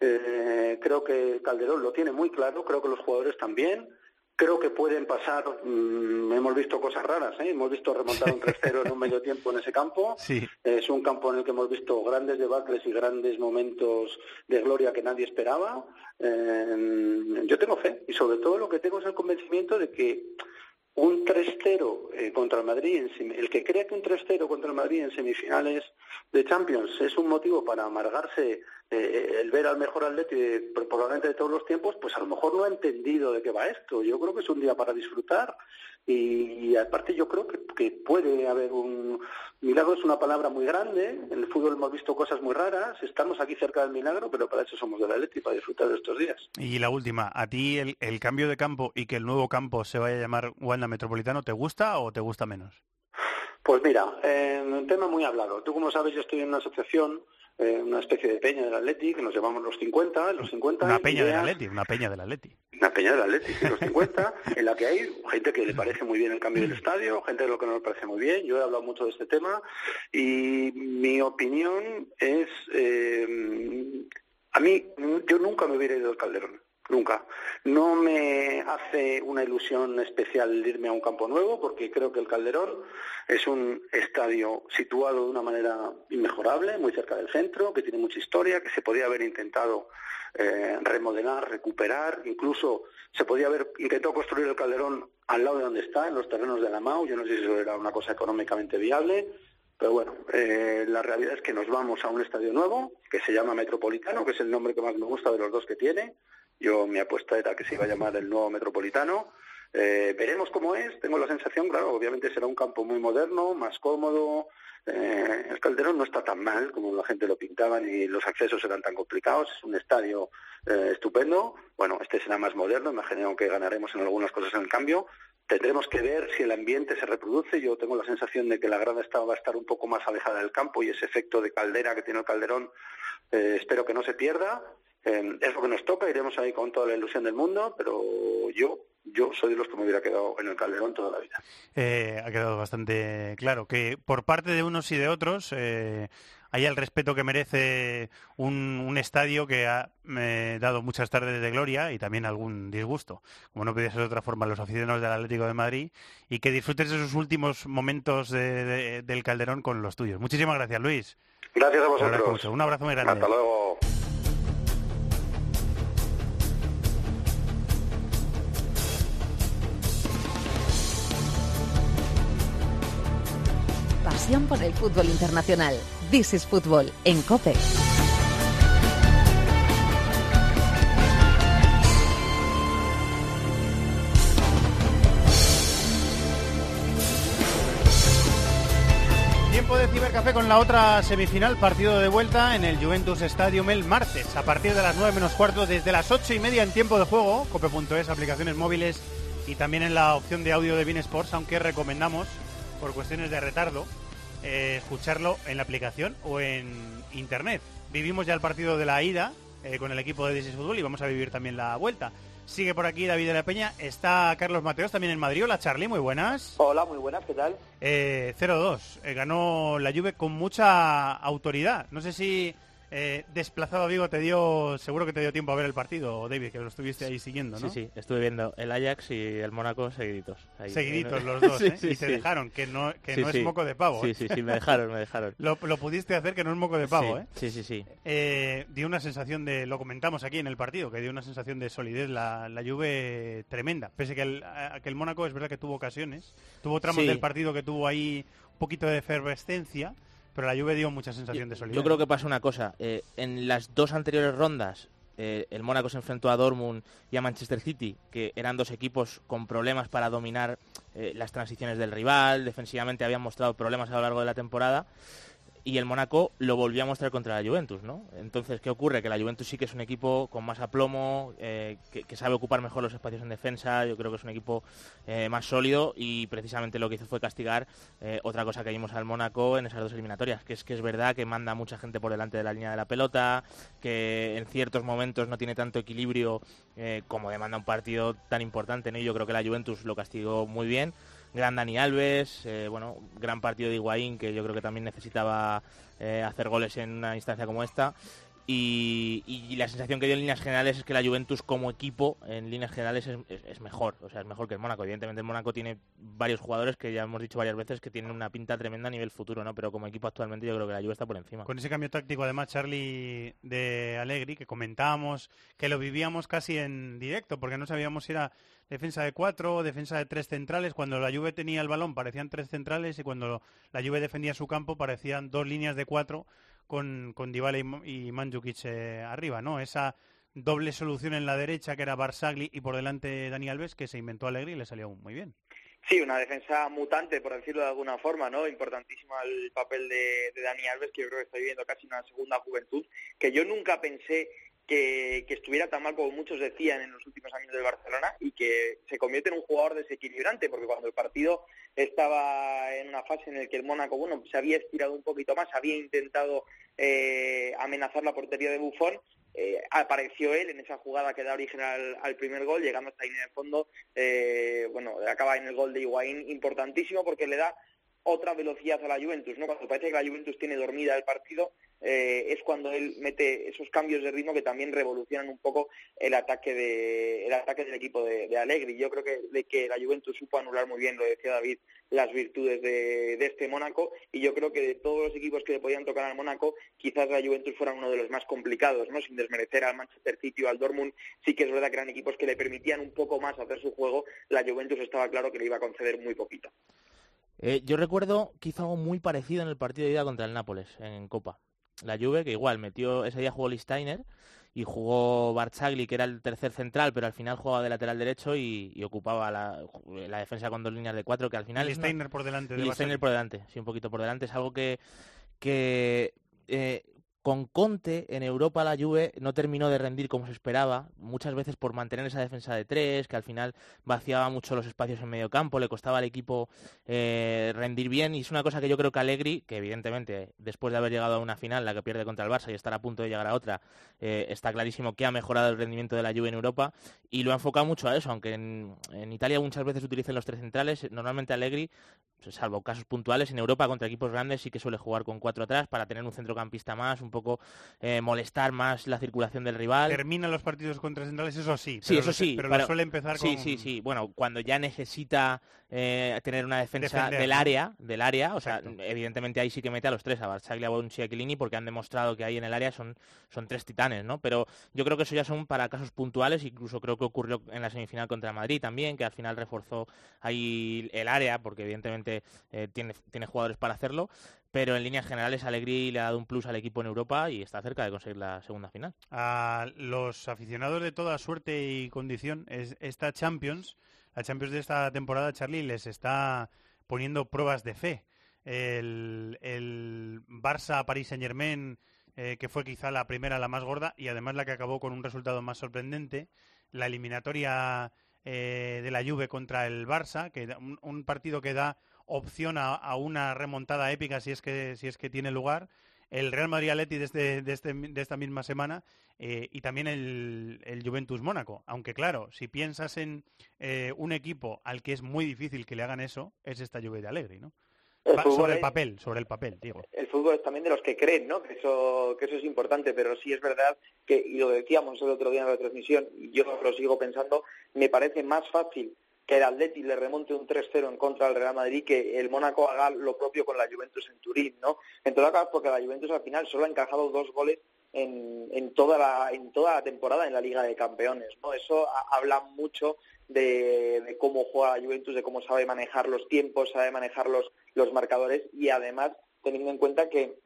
Eh, creo que Calderón lo tiene muy claro, creo que los jugadores también. Creo que pueden pasar, mm, hemos visto cosas raras, ¿eh? hemos visto remontar un 3-0 en un medio tiempo en ese campo. [LAUGHS] Es un campo en el que hemos visto grandes debates y grandes momentos de gloria que nadie esperaba. Eh, yo tengo fe y sobre todo lo que tengo es el convencimiento de que un 3-0 eh, contra el Madrid, el que crea que un 3-0 contra el Madrid en semifinales de Champions es un motivo para amargarse eh, el ver al mejor Atleti probablemente de todos los tiempos, pues a lo mejor no ha entendido de qué va esto. Yo creo que es un día para disfrutar y, aparte yo creo que, puede haber un milagro es una palabra muy grande. En el fútbol hemos visto cosas muy raras. Estamos aquí cerca del milagro, pero para eso somos del Atleti para disfrutar de estos días. Y la última, ¿a ti el, cambio de campo y que el nuevo campo se vaya a llamar Wanda Metropolitano te gusta o te gusta menos? Pues mira, eh, un tema muy hablado. Tú como sabes, yo estoy en una asociación eh, una especie de peña del Atleti, que nos llevamos los 50, los 50. Una peña del Atleti, una peña del Atleti. Una peña del Atleti, los 50, [LAUGHS] en la que hay gente que le parece muy bien el cambio del estadio, gente de lo que no le parece muy bien. Yo he hablado mucho de este tema y mi opinión es eh, A mí, yo nunca me hubiera ido al Calderón, nunca. No me hace una ilusión especial irme a un campo nuevo, porque creo que el Calderón es un estadio situado de una manera inmejorable, muy cerca del centro, que tiene mucha historia, que se podía haber intentado eh, remodelar, recuperar, incluso se podía haber intentado construir el Calderón al lado de donde está, en los terrenos de la MAU. Yo no sé si eso era una cosa económicamente viable pero bueno, eh, la realidad es que nos vamos a un estadio nuevo que se llama Metropolitano, que es el nombre que más me gusta de los dos que tiene. Yo mi apuesta era que se iba a llamar el nuevo Metropolitano. Eh, veremos cómo es. Tengo la sensación, claro, obviamente será un campo muy moderno, más cómodo. Eh, el Calderón no está tan mal como la gente lo pintaba ni los accesos eran tan complicados. Es un estadio estupendo. Bueno, este será más moderno. Imagino que ganaremos en algunas cosas en el cambio. Tendremos que ver si el ambiente se reproduce. Yo tengo la sensación de que la grada va a estar un poco más alejada del campo y ese efecto de caldera que tiene el Calderón eh, espero que no se pierda. Eh, es lo que nos toca, iremos ahí con toda la ilusión del mundo, pero yo yo soy de los que me hubiera quedado en el Calderón toda la vida. Eh, ha quedado bastante claro que por parte de unos y de otros hay el respeto que merece un, estadio que ha dado muchas tardes de gloria y también algún disgusto, como no podía ser de otra forma, los aficionados del Atlético de Madrid y que disfrutes de esos últimos momentos del Calderón con los tuyos. Muchísimas gracias, Luis. Gracias a vosotros. Un abrazo muy grande. Hasta luego. Pasión por el fútbol internacional. This is Fútbol en COPE. Tiempo de cibercafé con la otra semifinal, partido de vuelta en el Juventus Stadium el martes, a partir de las 9 menos cuarto, desde las 8 y media en tiempo de juego, cope.es, aplicaciones móviles y también en la opción de audio de Bean Sports, aunque recomendamos, por cuestiones de retardo, eh, escucharlo en la aplicación o en internet. Vivimos ya el partido de la ida eh, con el equipo de Dices Fútbol y vamos a vivir también la vuelta. Sigue por aquí David de la Peña, está Carlos Mateos también en Madrid. Hola Charlie, muy buenas. Hola, muy buenas, ¿qué tal? 0-2, eh, ganó la Juve con mucha autoridad. No sé si eh, desplazado Vigo te dio, seguro que te dio tiempo a ver el partido, David, que lo estuviste ahí siguiendo, ¿no? Sí, sí, estuve viendo el Ajax y el Mónaco seguiditos. seguiditos los [LAUGHS] dos, ¿eh? y te dejaron, que no, que no es moco de pavo. Sí, ¿eh? sí, sí, me dejaron, me dejaron. [LAUGHS] lo, pudiste hacer que no es moco de pavo, ¿eh? Sí, sí, sí. Eh, dio una sensación de, lo comentamos aquí en el partido, que dio una sensación de solidez la, la Juve tremenda. Pese que el, que el Mónaco es verdad que tuvo ocasiones, tuvo tramos del partido que tuvo ahí un poquito de efervescencia, pero la Juve dio mucha sensación de solidez. Yo creo que pasa una cosa. Eh, en las dos anteriores rondas, eh, el Mónaco se enfrentó a Dortmund y a Manchester City, que eran dos equipos con problemas para dominar eh, las transiciones del rival. Defensivamente habían mostrado problemas a lo largo de la temporada y el Mónaco lo volvió a mostrar contra la Juventus, ¿no? Entonces, ¿qué ocurre? Que la Juventus sí que es un equipo con más aplomo, eh, que, sabe ocupar mejor los espacios en defensa, yo creo que es un equipo eh, más sólido y precisamente lo que hizo fue castigar eh, otra cosa que vimos al Mónaco en esas dos eliminatorias, que es que es verdad que manda mucha gente por delante de la línea de la pelota, que en ciertos momentos no tiene tanto equilibrio como demanda un partido tan importante, ¿no? Y yo creo que la Juventus lo castigó muy bien gran Dani Alves, eh, bueno, gran partido de Higuaín que yo creo que también necesitaba eh, hacer goles en una instancia como esta. Y, la sensación que dio en líneas generales es que la Juventus como equipo en líneas generales es, mejor, o sea, es mejor que el Mónaco. Evidentemente el Mónaco tiene varios jugadores que ya hemos dicho varias veces que tienen una pinta tremenda a nivel futuro, ¿no? Pero como equipo actualmente yo creo que la Juve está por encima. Con ese cambio táctico además, Charlie, de Allegri, que comentábamos, que lo vivíamos casi en directo, porque no sabíamos si era defensa de cuatro, defensa de tres centrales. Cuando la Juve tenía el balón parecían tres centrales y cuando la Juve defendía su campo parecían dos líneas de cuatro con, con Dybala y, y eh, arriba, ¿no? Esa doble solución en la derecha que era Barsagli y por delante Dani Alves que se inventó Alegri y le salió muy bien. Sí, una defensa mutante, por decirlo de alguna forma, ¿no? Importantísimo el papel de, de Dani Alves, que yo creo que está viviendo casi una segunda juventud, que yo nunca pensé que, estuviera tan mal como muchos decían en los últimos años del Barcelona y que se convierte en un jugador desequilibrante, porque cuando el partido estaba en una fase en la que el Mónaco bueno, se había estirado un poquito más, había intentado eh, amenazar la portería de Buffon, eh, apareció él en esa jugada que da origen al, primer gol, llegando hasta ahí en el fondo, eh, bueno, acaba en el gol de Higuaín, importantísimo porque le da otra velocidad a la Juventus, ¿no? Cuando parece que la Juventus tiene dormida el partido, eh, es cuando él mete esos cambios de ritmo que también revolucionan un poco el ataque de el ataque del equipo de, de Allegri. Yo creo que de que la Juventus supo anular muy bien, lo decía David, las virtudes de, de este Mónaco y yo creo que de todos los equipos que le podían tocar al Mónaco, quizás la Juventus fuera uno de los más complicados, ¿no? Sin desmerecer al Manchester City o al Dortmund, sí que es verdad que eran equipos que le permitían un poco más hacer su juego, la Juventus estaba claro que le iba a conceder muy poquito. Eh, yo recuerdo que hizo algo muy parecido en el partido de ida contra el Nápoles, en Copa. La Juve, que igual metió, ese día jugó Listeiner y jugó Barzagli, que era el tercer central, pero al final jugaba de lateral derecho y, y ocupaba la, la, defensa con dos líneas de cuatro, que al final... Y Steiner por delante. De y Steiner por delante, sí, un poquito por delante. Es algo que, que eh, con Conte en Europa la Juve no terminó de rendir como se esperaba, muchas veces por mantener esa defensa de tres, que al final vaciaba mucho los espacios en medio campo, le costaba al equipo eh, rendir bien y es una cosa que yo creo que Allegri, que evidentemente después de haber llegado a una final, la que pierde contra el Barça y estar a punto de llegar a otra, eh, está clarísimo que ha mejorado el rendimiento de la Juve en Europa y lo ha enfocado mucho a eso, aunque en, Italia muchas veces utilicen los tres centrales, normalmente Allegri, salvo casos puntuales, en Europa contra equipos grandes sí que suele jugar con cuatro atrás para tener un centrocampista más, poco eh, molestar más la circulación del rival. Termina los partidos contra centrales, eso sí. Sí, eso sí. Pero, lo suele empezar sí, con... Sí, sí, Bueno, cuando ya necesita eh, tener una defensa Defender, del área, del área, o Exacto. sea, evidentemente ahí sí que mete a los tres, a Barzagli, a Bonucci y a Chiellini, porque han demostrado que ahí en el área son, son tres titanes, ¿no? Pero yo creo que eso ya son para casos puntuales, incluso creo que ocurrió en la semifinal contra Madrid también, que al final reforzó ahí el área, porque evidentemente eh, tiene, tiene jugadores para hacerlo, pero en líneas generales Alegri le ha dado un plus al equipo en Europa y está cerca de conseguir la segunda final. A los aficionados de toda suerte y condición, es, esta Champions, la Champions de esta temporada, Charlie, les está poniendo pruebas de fe. El, el Barça-Paris Saint-Germain, eh, que fue quizá la primera, la más gorda, y además la que acabó con un resultado más sorprendente, la eliminatoria eh, de la Juve contra el Barça, que un partido que da opción a, a, una remontada épica si es que si es que tiene lugar. El Real Madrid Atleti de, este, de, este, de esta misma semana eh, y también el, el, Juventus Mónaco. Aunque claro si piensas en eh, un equipo al que es muy difícil que le hagan eso es esta Juve de Alegre no el sobre el papel sobre el papel digo. el fútbol es también de los que creen no que eso que eso es importante pero sí es verdad que y lo decíamos el otro día en la transmisión y yo lo sigo pensando me parece más fácil que el Atleti le remonte un 3-0 en contra del Real Madrid, que el Mónaco haga lo propio con la Juventus en Turín, ¿no? En todo caso, porque la Juventus al final solo ha encajado dos goles en, en, toda la, en toda la temporada en la Liga de Campeones, ¿no? Eso habla mucho de, de, cómo juega la Juventus, de cómo sabe manejar los tiempos, sabe manejar los, los marcadores y además teniendo en cuenta que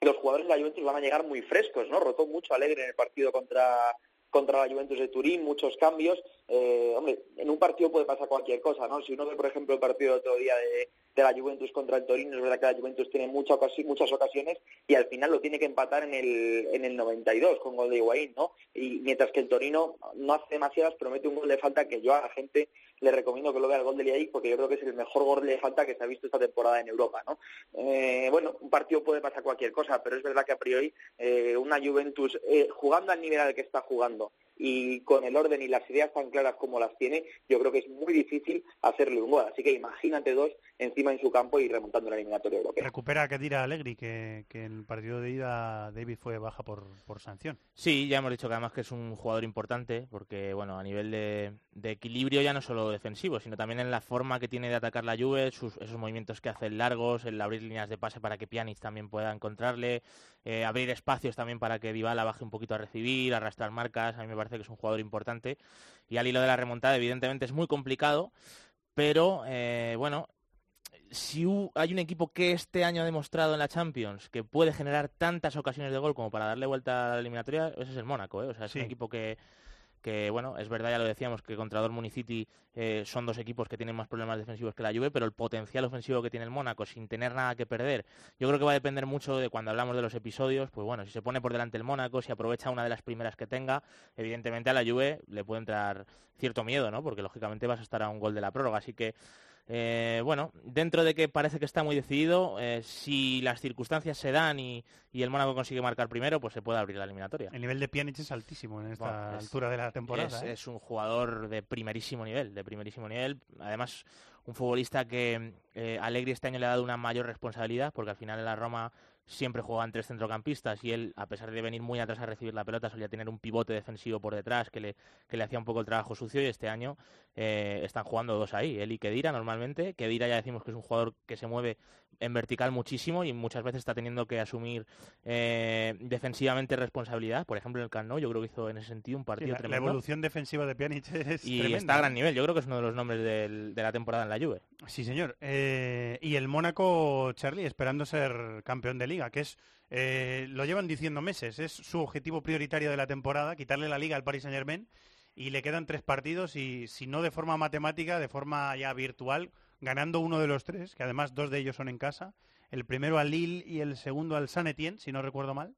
los jugadores de la Juventus van a llegar muy frescos, ¿no? Rotó mucho alegre en el partido contra contra la Juventus de Turín, muchos cambios. Eh, hombre, en un partido puede pasar cualquier cosa, ¿no? Si uno ve, por ejemplo, el partido de otro día de, de la Juventus contra el Torino, es verdad que la Juventus tiene mucha ocasi muchas ocasiones y al final lo tiene que empatar en el, en el 92 con gol de Higuaín, ¿no? Y mientras que el Torino no hace demasiadas, pero mete un gol de falta que yo a la gente le recomiendo que lo vea el gol de porque yo creo que es el mejor gol de falta que se ha visto esta temporada en Europa, ¿no? Eh, bueno, un partido puede pasar cualquier cosa, pero es verdad que a priori eh, una Juventus eh, jugando al nivel al que está jugando y con el orden y las ideas tan claras como las tiene, yo creo que es muy difícil hacerle un gol. Así que imagínate dos encima en su campo y remontando la eliminatoria europea. Recupera a Kedira Allegri, que, que, en el partido de ida David fue baja por, por, sanción. Sí, ya hemos dicho que además que es un jugador importante, porque bueno, a nivel de, de, equilibrio ya no solo defensivo, sino también en la forma que tiene de atacar la Juve, sus, esos movimientos que hace largos, el abrir líneas de pase para que Pjanic también pueda encontrarle, eh, abrir espacios también para que Dybala baje un poquito a recibir, arrastrar marcas, a mí me parece que es un jugador importante. Y al hilo de la remontada, evidentemente, es muy complicado, pero eh, bueno, si hay un equipo que este año ha demostrado en la Champions que puede generar tantas ocasiones de gol como para darle vuelta a la eliminatoria, ese es el Mónaco, ¿eh? O sea, es sí. un equipo que, que, bueno, es verdad, ya lo decíamos, que contra Dortmund y City eh, son dos equipos que tienen más problemas defensivos que la Juve, pero el potencial ofensivo que tiene el Mónaco, sin tener nada que perder, yo creo que va a depender mucho de cuando hablamos de los episodios, pues bueno, si se pone por delante el Mónaco, si aprovecha una de las primeras que tenga, evidentemente a la Juve le puede entrar cierto miedo, ¿no? Porque lógicamente vas a estar a un gol de la prórroga, así que eh, bueno, dentro de que parece que está muy decidido, eh, si las circunstancias se dan y, y, el Mónaco consigue marcar primero, pues se puede abrir la eliminatoria. El nivel de Pjanic es altísimo en esta bueno, es, altura de la temporada. Es, ¿eh? es, un jugador de primerísimo nivel, de primerísimo nivel. Además, un futbolista que eh, Allegri este año le ha dado una mayor responsabilidad, porque al final en la Roma siempre jugaban tres centrocampistas y él, a pesar de venir muy atrás a recibir la pelota, solía tener un pivote defensivo por detrás que le, que le hacía un poco el trabajo sucio y este año eh, están jugando dos ahí, él y Kedira normalmente. Kedira ya decimos que es un jugador que se mueve en vertical muchísimo y muchas veces está teniendo que asumir eh, defensivamente responsabilidad. Por ejemplo, en el Camp Nou yo creo que hizo en ese sentido un partido Sí, la, la tremendo. evolución defensiva de Pjanic es y tremenda, está a gran nivel. Yo creo que es uno de los nombres del- de la temporada en la Juve. Sí, señor. Eh, y el Mónaco, Charlie, esperando ser campeón de liga, que es, eh, lo llevan diciendo meses, es su objetivo prioritario de la temporada, quitarle la liga al Paris Saint Germain, y le quedan tres partidos, y si no de forma matemática, de forma ya virtual, ganando uno de los tres, que además dos de ellos son en casa, el primero al Lille y el segundo al San Etienne, si no recuerdo mal.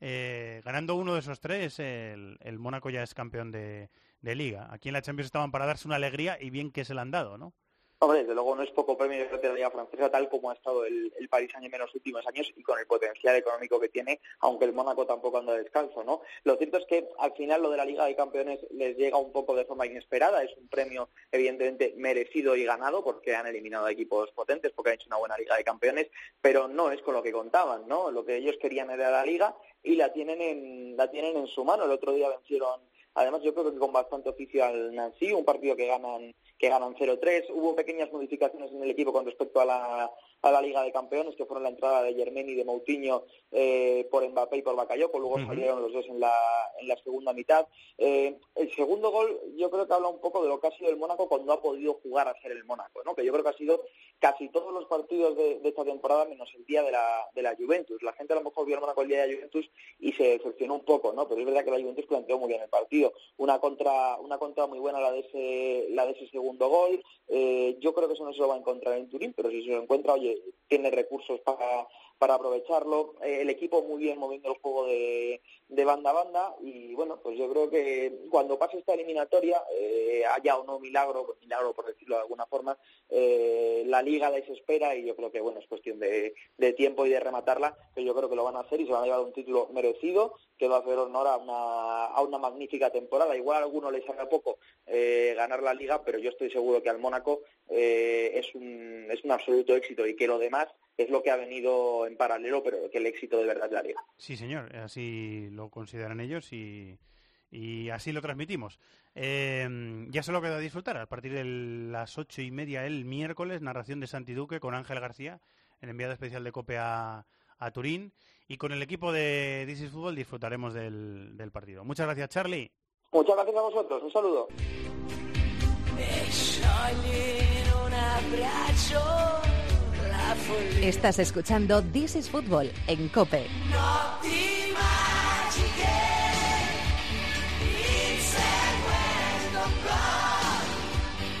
Eh, ganando uno de esos tres, el, el Mónaco ya es campeón de, de liga. Aquí en la Champions estaban para darse una alegría y bien que se la han dado, ¿no? Hombre, desde luego no es poco premio de la Liga Francesa, tal como ha estado el, el Paris Saint-Germain en los últimos años y con el potencial económico que tiene, aunque el Mónaco tampoco anda descalzo, ¿no? Lo cierto es que al final lo de la Liga de Campeones les llega un poco de forma inesperada, es un premio evidentemente merecido y ganado porque han eliminado a equipos potentes, porque han hecho una buena Liga de Campeones, pero no es con lo que contaban, ¿no? Lo que ellos querían era la Liga y la tienen en, la tienen en su mano. El otro día vencieron Además, yo creo que con bastante oficio al Nancy, un partido que ganan que ganan 0-3. Hubo pequeñas modificaciones en el equipo con respecto a la, a la Liga de Campeones, que fueron la entrada de Germain y de Moutinho eh, por Mbappé y por Bakayoko. Luego salieron los dos en la, en la segunda mitad. Eh, el segundo gol yo creo que habla un poco de lo que ha sido el Mónaco cuando ha podido jugar a ser el Mónaco, ¿no? que yo creo que ha sido casi todos los partidos de, de esta temporada menos el día de la, de la Juventus. La gente a lo mejor vio al Mónaco el día de la Juventus y se decepcionó un poco, ¿no? pero es verdad que la Juventus planteó muy bien el partido. Una contra, una contra muy buena la de ese, la de ese segundo gol. Eh, yo creo que eso no se lo va a encontrar en Turín, pero si se lo encuentra, oye, tiene recursos para, para aprovecharlo. Eh, el equipo muy bien moviendo el juego de, de banda a banda y bueno, pues yo creo que cuando pase esta eliminatoria, eh, haya o no milagro, milagro por decirlo de alguna forma, eh, la liga les espera y yo creo que bueno, es cuestión de, de tiempo y de rematarla, que yo creo que lo van a hacer y se van a llevar un título merecido que va a hacer honor a una, a una magnífica temporada. Igual a alguno les haga poco eh, ganar la liga, pero yo estoy seguro que al Mónaco eh, es, un, es un absoluto éxito y que lo demás es lo que ha venido en paralelo, pero que el éxito de verdad es la liga. Sí, señor, así lo consideran ellos y, y así lo transmitimos. Eh, ya solo queda disfrutar a partir de las ocho y media el miércoles, narración de Santi Duque con Ángel García, el enviado especial de COPE a, a Turín, y con el equipo de This is Fútbol disfrutaremos del, del partido. Muchas gracias, Charlie. Muchas gracias a vosotros, un saludo. Estás escuchando This is Fútbol en Cope.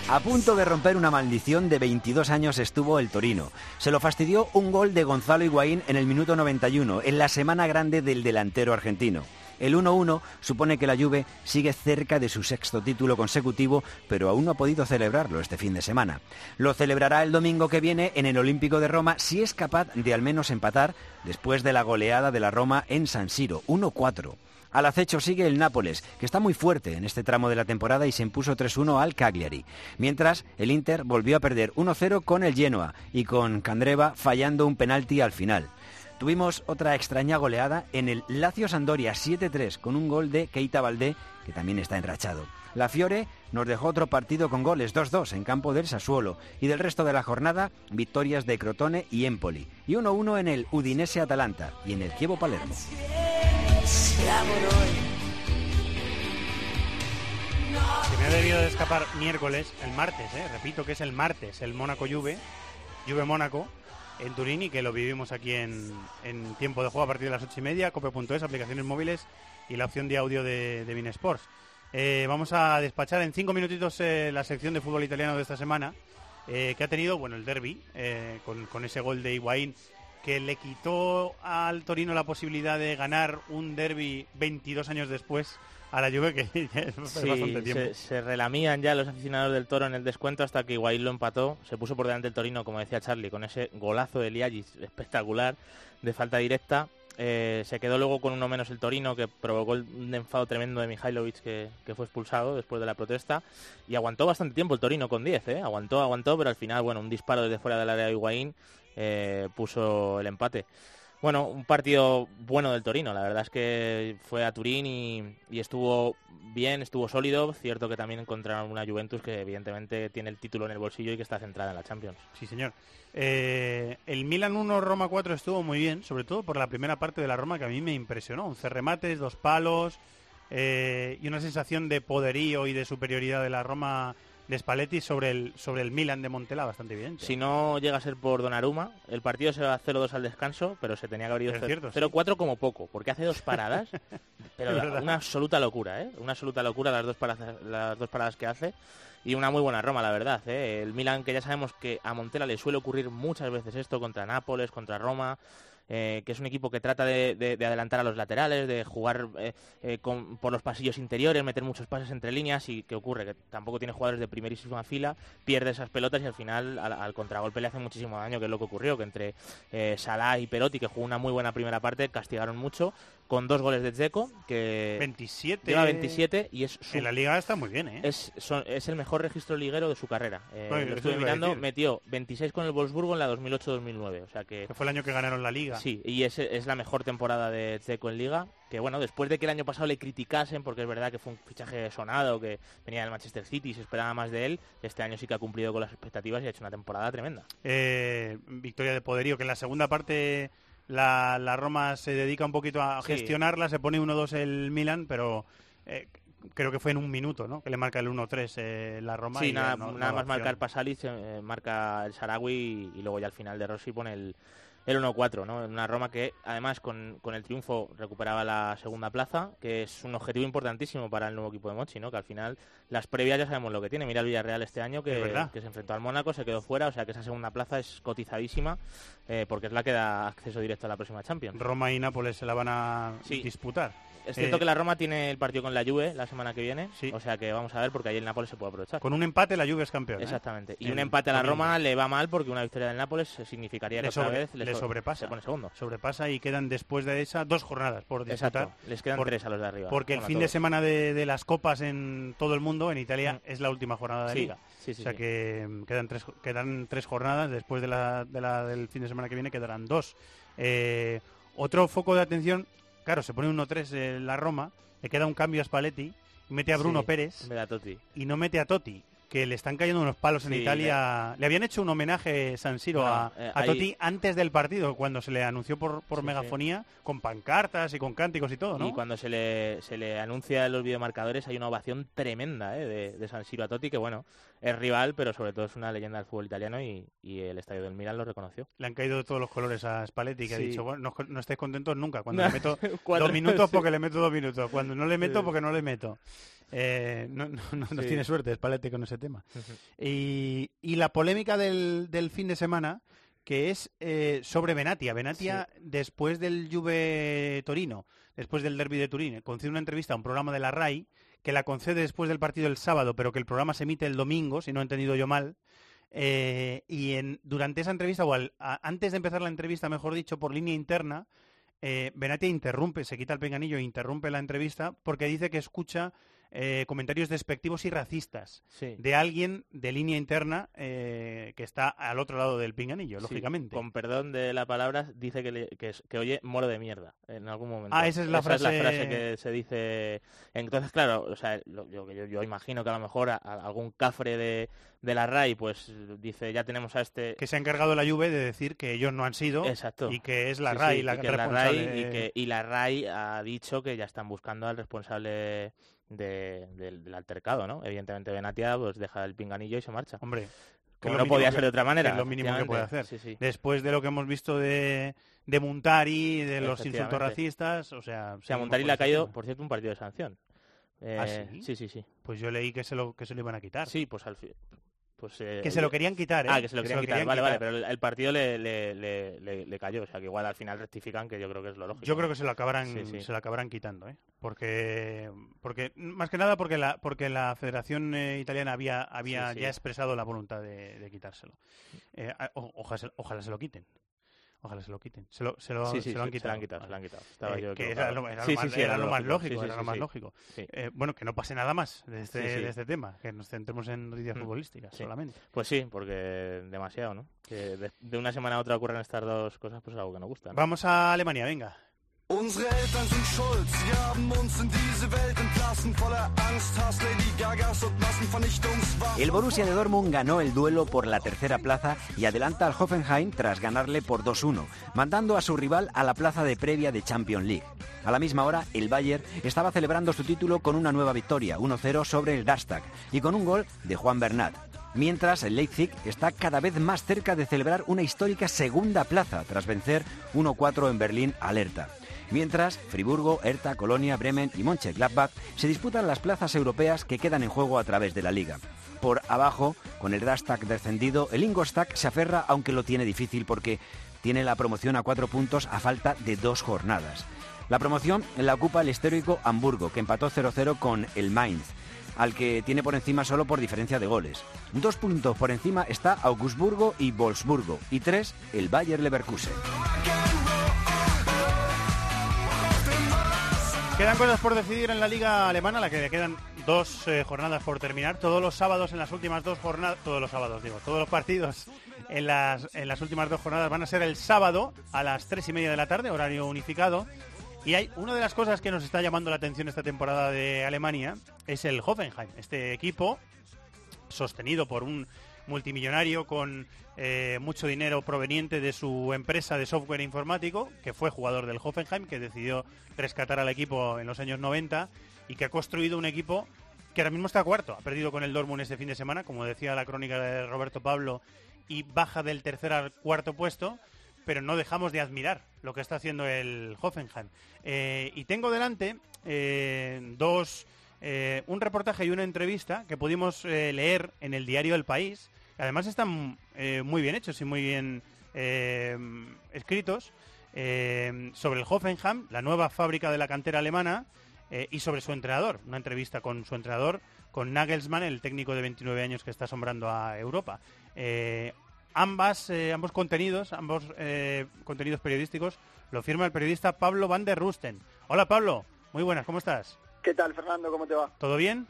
A punto de romper una maldición de 22 años estuvo el Torino. Se lo fastidió un gol de Gonzalo Higuaín en el minuto 91, en la semana grande del delantero argentino. El 1-1 supone que la Juve sigue cerca de su sexto título consecutivo, pero aún no ha podido celebrarlo este fin de semana. Lo celebrará el domingo que viene en el Olímpico de Roma si es capaz de al menos empatar después de la goleada de la Roma en San Siro, 1-4. Al acecho sigue el Nápoles, que está muy fuerte en este tramo de la temporada y se impuso 3-1 al Cagliari. Mientras, el Inter volvió a perder 1-0 con el Genoa y con Candreva fallando un penalti al final. Tuvimos otra extraña goleada en el Lazio Sandoria 7-3 con un gol de Keita Valdé, que también está enrachado. La Fiore nos dejó otro partido con goles 2-2 en campo del Sassuolo y del resto de la jornada victorias de Crotone y Empoli y 1-1 en el Udinese Atalanta y en el Chievo Palermo. Se me ha debido de escapar miércoles, el martes, ¿eh? repito que es el martes, el Mónaco-Juve, Juve-Mónaco, en Turín y que lo vivimos aquí en, en tiempo de juego a partir de las ocho y media, cope.es, aplicaciones móviles y la opción de audio de, de. Eh, vamos a despachar en cinco minutitos eh, la sección de fútbol italiano de esta semana, eh, que ha tenido, bueno, el derby, con, con ese gol de Higuaín, que le quitó al Torino la posibilidad de ganar un derby 22 años después a la Juve, que [LAUGHS] ya es Sí, bastante tiempo. se, se relamían ya los aficionados del Toro en el descuento hasta que Higuaín lo empató. Se puso por delante el Torino, como decía Charlie, con ese golazo de Liagis espectacular de falta directa. Eh, se quedó luego con uno menos el Torino, que provocó un enfado tremendo de Mihailovic, que, que fue expulsado después de la protesta. Y aguantó bastante tiempo el Torino con 10, ¿eh? Aguantó, aguantó, pero al final, bueno, un disparo desde fuera del área de Higuaín eh, puso el empate. Bueno, un partido bueno del Torino. La verdad es que fue a Turín y, estuvo bien, estuvo sólido. Cierto que también encontraron una Juventus que evidentemente tiene el título en el bolsillo y que está centrada en la Champions. Sí, señor. Eh, el Milan 1, Roma 4 estuvo muy bien, sobre todo por la primera parte de la Roma que a mí me impresionó. Un remates, dos palos eh, y una sensación de poderío y de superioridad de la Roma de Spalletti sobre el, sobre el Milan de Montela bastante bien. Si no llega a ser por Donnarumma, el partido se va a 0-2 al descanso, pero se tenía que haber ido 0-4 como poco, porque hace dos paradas, [LAUGHS] pero una absoluta locura, ¿eh? Una absoluta locura las dos paradas, las dos paradas que hace y una muy buena Roma, la verdad. ¿eh? El Milan, que ya sabemos que a Montela le suele ocurrir muchas veces esto contra Nápoles, contra Roma. Eh, que es un equipo que trata de, adelantar a los laterales, de jugar eh, eh, por los pasillos interiores, meter muchos pases entre líneas y ¿qué ocurre? Que tampoco tiene jugadores de primerísima fila, pierde esas pelotas y al final al, contragolpe le hace muchísimo daño, que es lo que ocurrió, que entre Salah y Perotti, que jugó una muy buena primera parte, castigaron mucho con dos goles de Dzeko, que 27 lleva 27 y es en la liga está muy bien, ¿eh? Es, es el mejor registro liguero de su carrera. Eh, lo estuve mirando, metió 26 con el Wolfsburgo en la 2008-2009, o sea que, que fue el año que ganaron la liga. Sí, y es, es la mejor temporada de Dzeko en liga, que bueno, después de que el año pasado le criticasen porque es verdad que fue un fichaje sonado, que venía del Manchester City y se esperaba más de él, este año sí que ha cumplido con las expectativas y ha hecho una temporada tremenda. Eh, victoria de poderío que en la segunda parte la, la Roma se dedica un poquito a gestionarla, se pone 1-2 el Milan, pero eh, creo que fue en un minuto, ¿no? Que le marca el 1-3 eh, la Roma. Sí, nada, nada más marca el Pasalic, eh, marca el Sarawi y, luego ya al final de Rossi pone el, el 1-4, ¿no? Una Roma que además con, con, el triunfo recuperaba la segunda plaza, que es un objetivo importantísimo para el nuevo equipo de Mochi, ¿no? Que al final las previas ya sabemos lo que tiene. Mira el Villarreal este año que, que se enfrentó al Mónaco, se quedó fuera, o sea que esa segunda plaza es cotizadísima eh, porque es la que da acceso directo a la próxima Champions. Roma y Nápoles se la van a disputar. Es cierto eh, que la Roma tiene el partido con la Juve la semana que viene, o sea que vamos a ver porque ahí el Nápoles se puede aprovechar. Con un empate la Juve es campeón. ¿eh? Exactamente. Y un empate a la Roma le va mal porque una victoria del Nápoles significaría que otra vez le, sobrepasa. Se pone segundo. Sobrepasa y quedan después de esa dos jornadas por disputar. Exacto. Les quedan tres a los de arriba. Porque el fin de semana de, las copas en todo el mundo, en Italia, mm. es la última jornada de liga. o sea que mm, quedan tres, quedan tres jornadas. Después de la, del fin de semana que viene quedarán dos. Eh, otro foco de atención, claro, se pone 1-3 la Roma le queda un cambio a Spalletti, mete a Bruno Pérez y no mete a Totti que le están cayendo unos palos en Italia. Le... habían hecho un homenaje San Siro a, eh, Totti antes del partido, cuando se le anunció por, por megafonía, con pancartas y con cánticos y todo, ¿no? Y cuando se le, se le anuncia en los videomarcadores hay una ovación tremenda ¿eh? de, San Siro a Totti, que bueno, es rival, pero sobre todo es una leyenda del fútbol italiano y, el estadio del Milan lo reconoció. Le han caído todos los colores a Spalletti, que ha dicho, bueno, no, estáis contentos nunca, cuando [LAUGHS] le meto dos minutos [LAUGHS] porque le meto dos minutos, cuando no le meto porque no le meto. Eh, no, no, tiene suerte Spalletti con ese tema. y, la polémica del, del, fin de semana, que es eh, sobre Benatia. Benatia, después del Juve Torino, después del derby de Turín, concede una entrevista a un programa de la RAI, que la concede después del partido del sábado, pero que el programa se emite el domingo, si no he entendido yo mal. Eh, y en, durante esa entrevista, o antes de empezar la entrevista, mejor dicho, por línea interna, eh, Benatia interrumpe, se quita el penganillo e interrumpe la entrevista porque dice que escucha eh, comentarios despectivos y racistas de alguien de línea interna eh, que está al otro lado del pinganillo, lógicamente. Con perdón de la palabra, dice que, que, oye moro de mierda en algún momento. Ah, esa es la, frase... que se dice. Entonces, claro, o sea, yo, yo, imagino que a lo mejor algún cafre de, de la RAI, pues dice, ya tenemos a este... Que se ha encargado la Juve de decir que ellos no han sido Exacto. y que es la RAI la que responsable. y, que, y la RAI ha dicho que ya están buscando al responsable del altercado, ¿no? Evidentemente Benatia pues deja el pinganillo y se marcha. Hombre, como no podía ser de otra manera. Es lo mínimo que puede hacer. Después de lo que hemos visto de, de Montari, de los insultos racistas, o sea... O sea, Montari le ha caído, por cierto, un partido de sanción. ¿Ah, sí? Sí, sí, sí. Pues yo leí que se lo, que se lo iban a quitar. Sí, pues al fin... Pues, eh, que se lo querían quitar, ¿eh? Ah, que se lo querían, quitar. vale, vale, pero el, partido le, le, le, cayó. O sea, que igual al final rectifican, que yo creo que es lo lógico. Yo creo que se lo acabarán, Se lo acabarán quitando, ¿eh? Porque, porque, más que nada porque la, porque la Federación eh, Italiana había, había ya expresado la voluntad de, quitárselo. Eh, ojalá, ojalá se lo quiten. Ojalá se lo quiten. Se lo, se lo, Sí, sí, se lo han se- se quitado. lo han quitado, se lo han quitado. Estaba Eh, yo que era lo, era Sí, más, era lo más lógico, era lo más lógico. Eh, bueno, que no pase nada más de este, de este tema, que nos centremos en noticias Mm. futbolísticas solamente. Pues sí, porque demasiado, ¿no? Que de, de una semana a otra ocurran estas dos cosas, pues es algo que no gusta. ¿no? Vamos a Alemania, venga. Unsere Eltern sind schuld, sie haben uns in diese Welt entlassen, voller Angst, Lady Gagas und. El Borussia de Dortmund ganó el duelo por la tercera plaza y adelanta al Hoffenheim tras ganarle por 2-1, mandando a su rival a la plaza de previa de Champions League. A la misma hora, el Bayern estaba celebrando su título con una nueva victoria, 1-0 sobre el Darstag, y con un gol de Juan Bernat. Mientras, el Leipzig está cada vez más cerca de celebrar una histórica segunda plaza tras vencer 1-4 en Berlín alerta. Mientras, Friburgo, Hertha, Colonia, Bremen y Mönchengladbach se disputan las plazas europeas que quedan en juego a través de la liga. Por abajo, con el Dastak descendido, el Ingolstadt se aferra aunque lo tiene difícil porque tiene la promoción a cuatro puntos a falta de dos jornadas. La promoción la ocupa el histórico Hamburgo, que empató 0-0 con el Mainz, al que tiene por encima solo por diferencia de goles. Dos puntos por encima está Augsburgo y Wolfsburgo, y tres el Bayer Leverkusen. Quedan cosas por decidir en la liga alemana, la que le quedan dos eh, jornadas por terminar. Todos los sábados en las últimas dos jornadas, todos los sábados digo, todos los partidos en las últimas dos jornadas van a ser el sábado a las tres y media de la tarde, horario unificado. Y hay una de las cosas que nos está llamando la atención esta temporada de Alemania es el Hoffenheim, este equipo sostenido por un multimillonario con eh, mucho dinero proveniente de su empresa de software informático, que fue jugador del Hoffenheim, que decidió rescatar al equipo en los años 90 y que ha construido un equipo que ahora mismo está cuarto. Ha perdido con el Dortmund este fin de semana, como decía la crónica de Roberto Pablo, y baja del tercer al cuarto puesto, pero no dejamos de admirar lo que está haciendo el Hoffenheim. Eh, y tengo delante eh, dos, un reportaje y una entrevista que pudimos leer en el diario El País. Además están eh, muy bien hechos y muy bien eh, escritos eh, sobre el Hoffenheim, la nueva fábrica de la cantera alemana, y sobre su entrenador. Una entrevista con su entrenador, con Nagelsmann, el técnico de 29 años que está asombrando a Europa. Ambas, ambos contenidos, ambos contenidos periodísticos, lo firma el periodista Pablo Van der Rusten. Hola Pablo, muy buenas, ¿cómo estás? ¿Qué tal, Fernando? ¿Cómo te va? ¿Todo bien?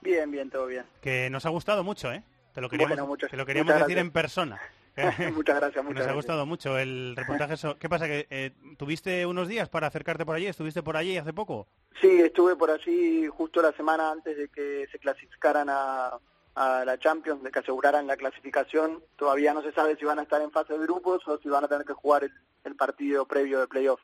Bien, bien, todo bien. Que nos ha gustado mucho, ¿eh? Te lo queríamos, Bueno, muchas- te lo queríamos decir gracias. en persona. [LAUGHS] muchas gracias, muchas Nos ha gracias. gustado mucho el reportaje. ¿Qué pasa? que eh, ¿Tuviste unos días para acercarte por allí? ¿Estuviste por allí hace poco? Sí, estuve por allí justo la semana antes de que se clasificaran a, a la Champions, de que aseguraran la clasificación. Todavía no se sabe si van a estar en fase de grupos o si van a tener que jugar el, el partido previo de playoff.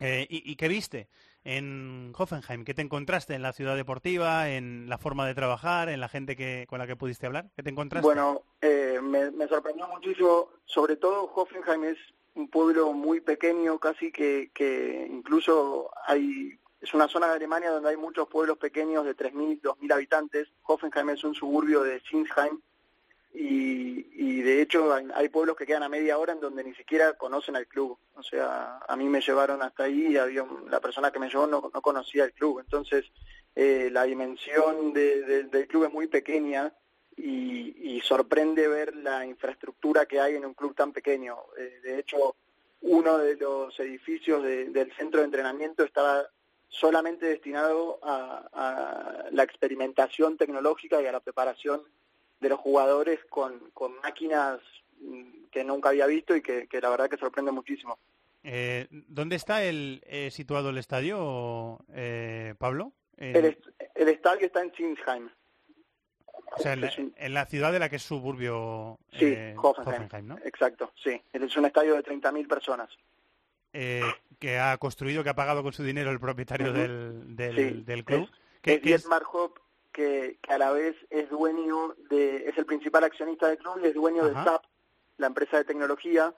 Eh, ¿y, y qué viste en Hoffenheim? ¿Qué te encontraste en la ciudad deportiva, en la forma de trabajar, en la gente que, con la que pudiste hablar? ¿Qué te encontraste? Bueno, eh, me, me sorprendió muchísimo, sobre todo Hoffenheim es un pueblo muy pequeño, casi que, que incluso hay es una zona de Alemania donde hay muchos pueblos pequeños de 3.000, 2.000 habitantes. Hoffenheim es un suburbio de Sinsheim y, y de hecho hay, pueblos que quedan a media hora en donde ni siquiera conocen al club. O sea, a mí me llevaron hasta ahí y había un- la persona que me llevó no, no conocía el club. Entonces, eh, la dimensión de- de- del club es muy pequeña y, y sorprende ver la infraestructura que hay en un club tan pequeño. Eh, de hecho, uno de los edificios de- del centro de entrenamiento estaba solamente destinado a, a la experimentación tecnológica y a la preparación de los jugadores con, con máquinas mm, que nunca había visto y que, que la verdad que sorprende muchísimo. Eh, ¿Dónde está el, eh, situado el estadio, eh, Pablo? En- El, est- el estadio está en Sinsheim. o sea, en la, en la ciudad de la que es suburbio Sí, eh, Hoffenheim. ¿no? Exacto, sí. Es un estadio de 30.000 personas. Eh, que ha construido, que ha pagado con su dinero el propietario del, del, Sí, del club. Es, que- es que que, que a la vez es dueño de, es el principal accionista del club y es dueño de. SAP, la empresa de tecnología.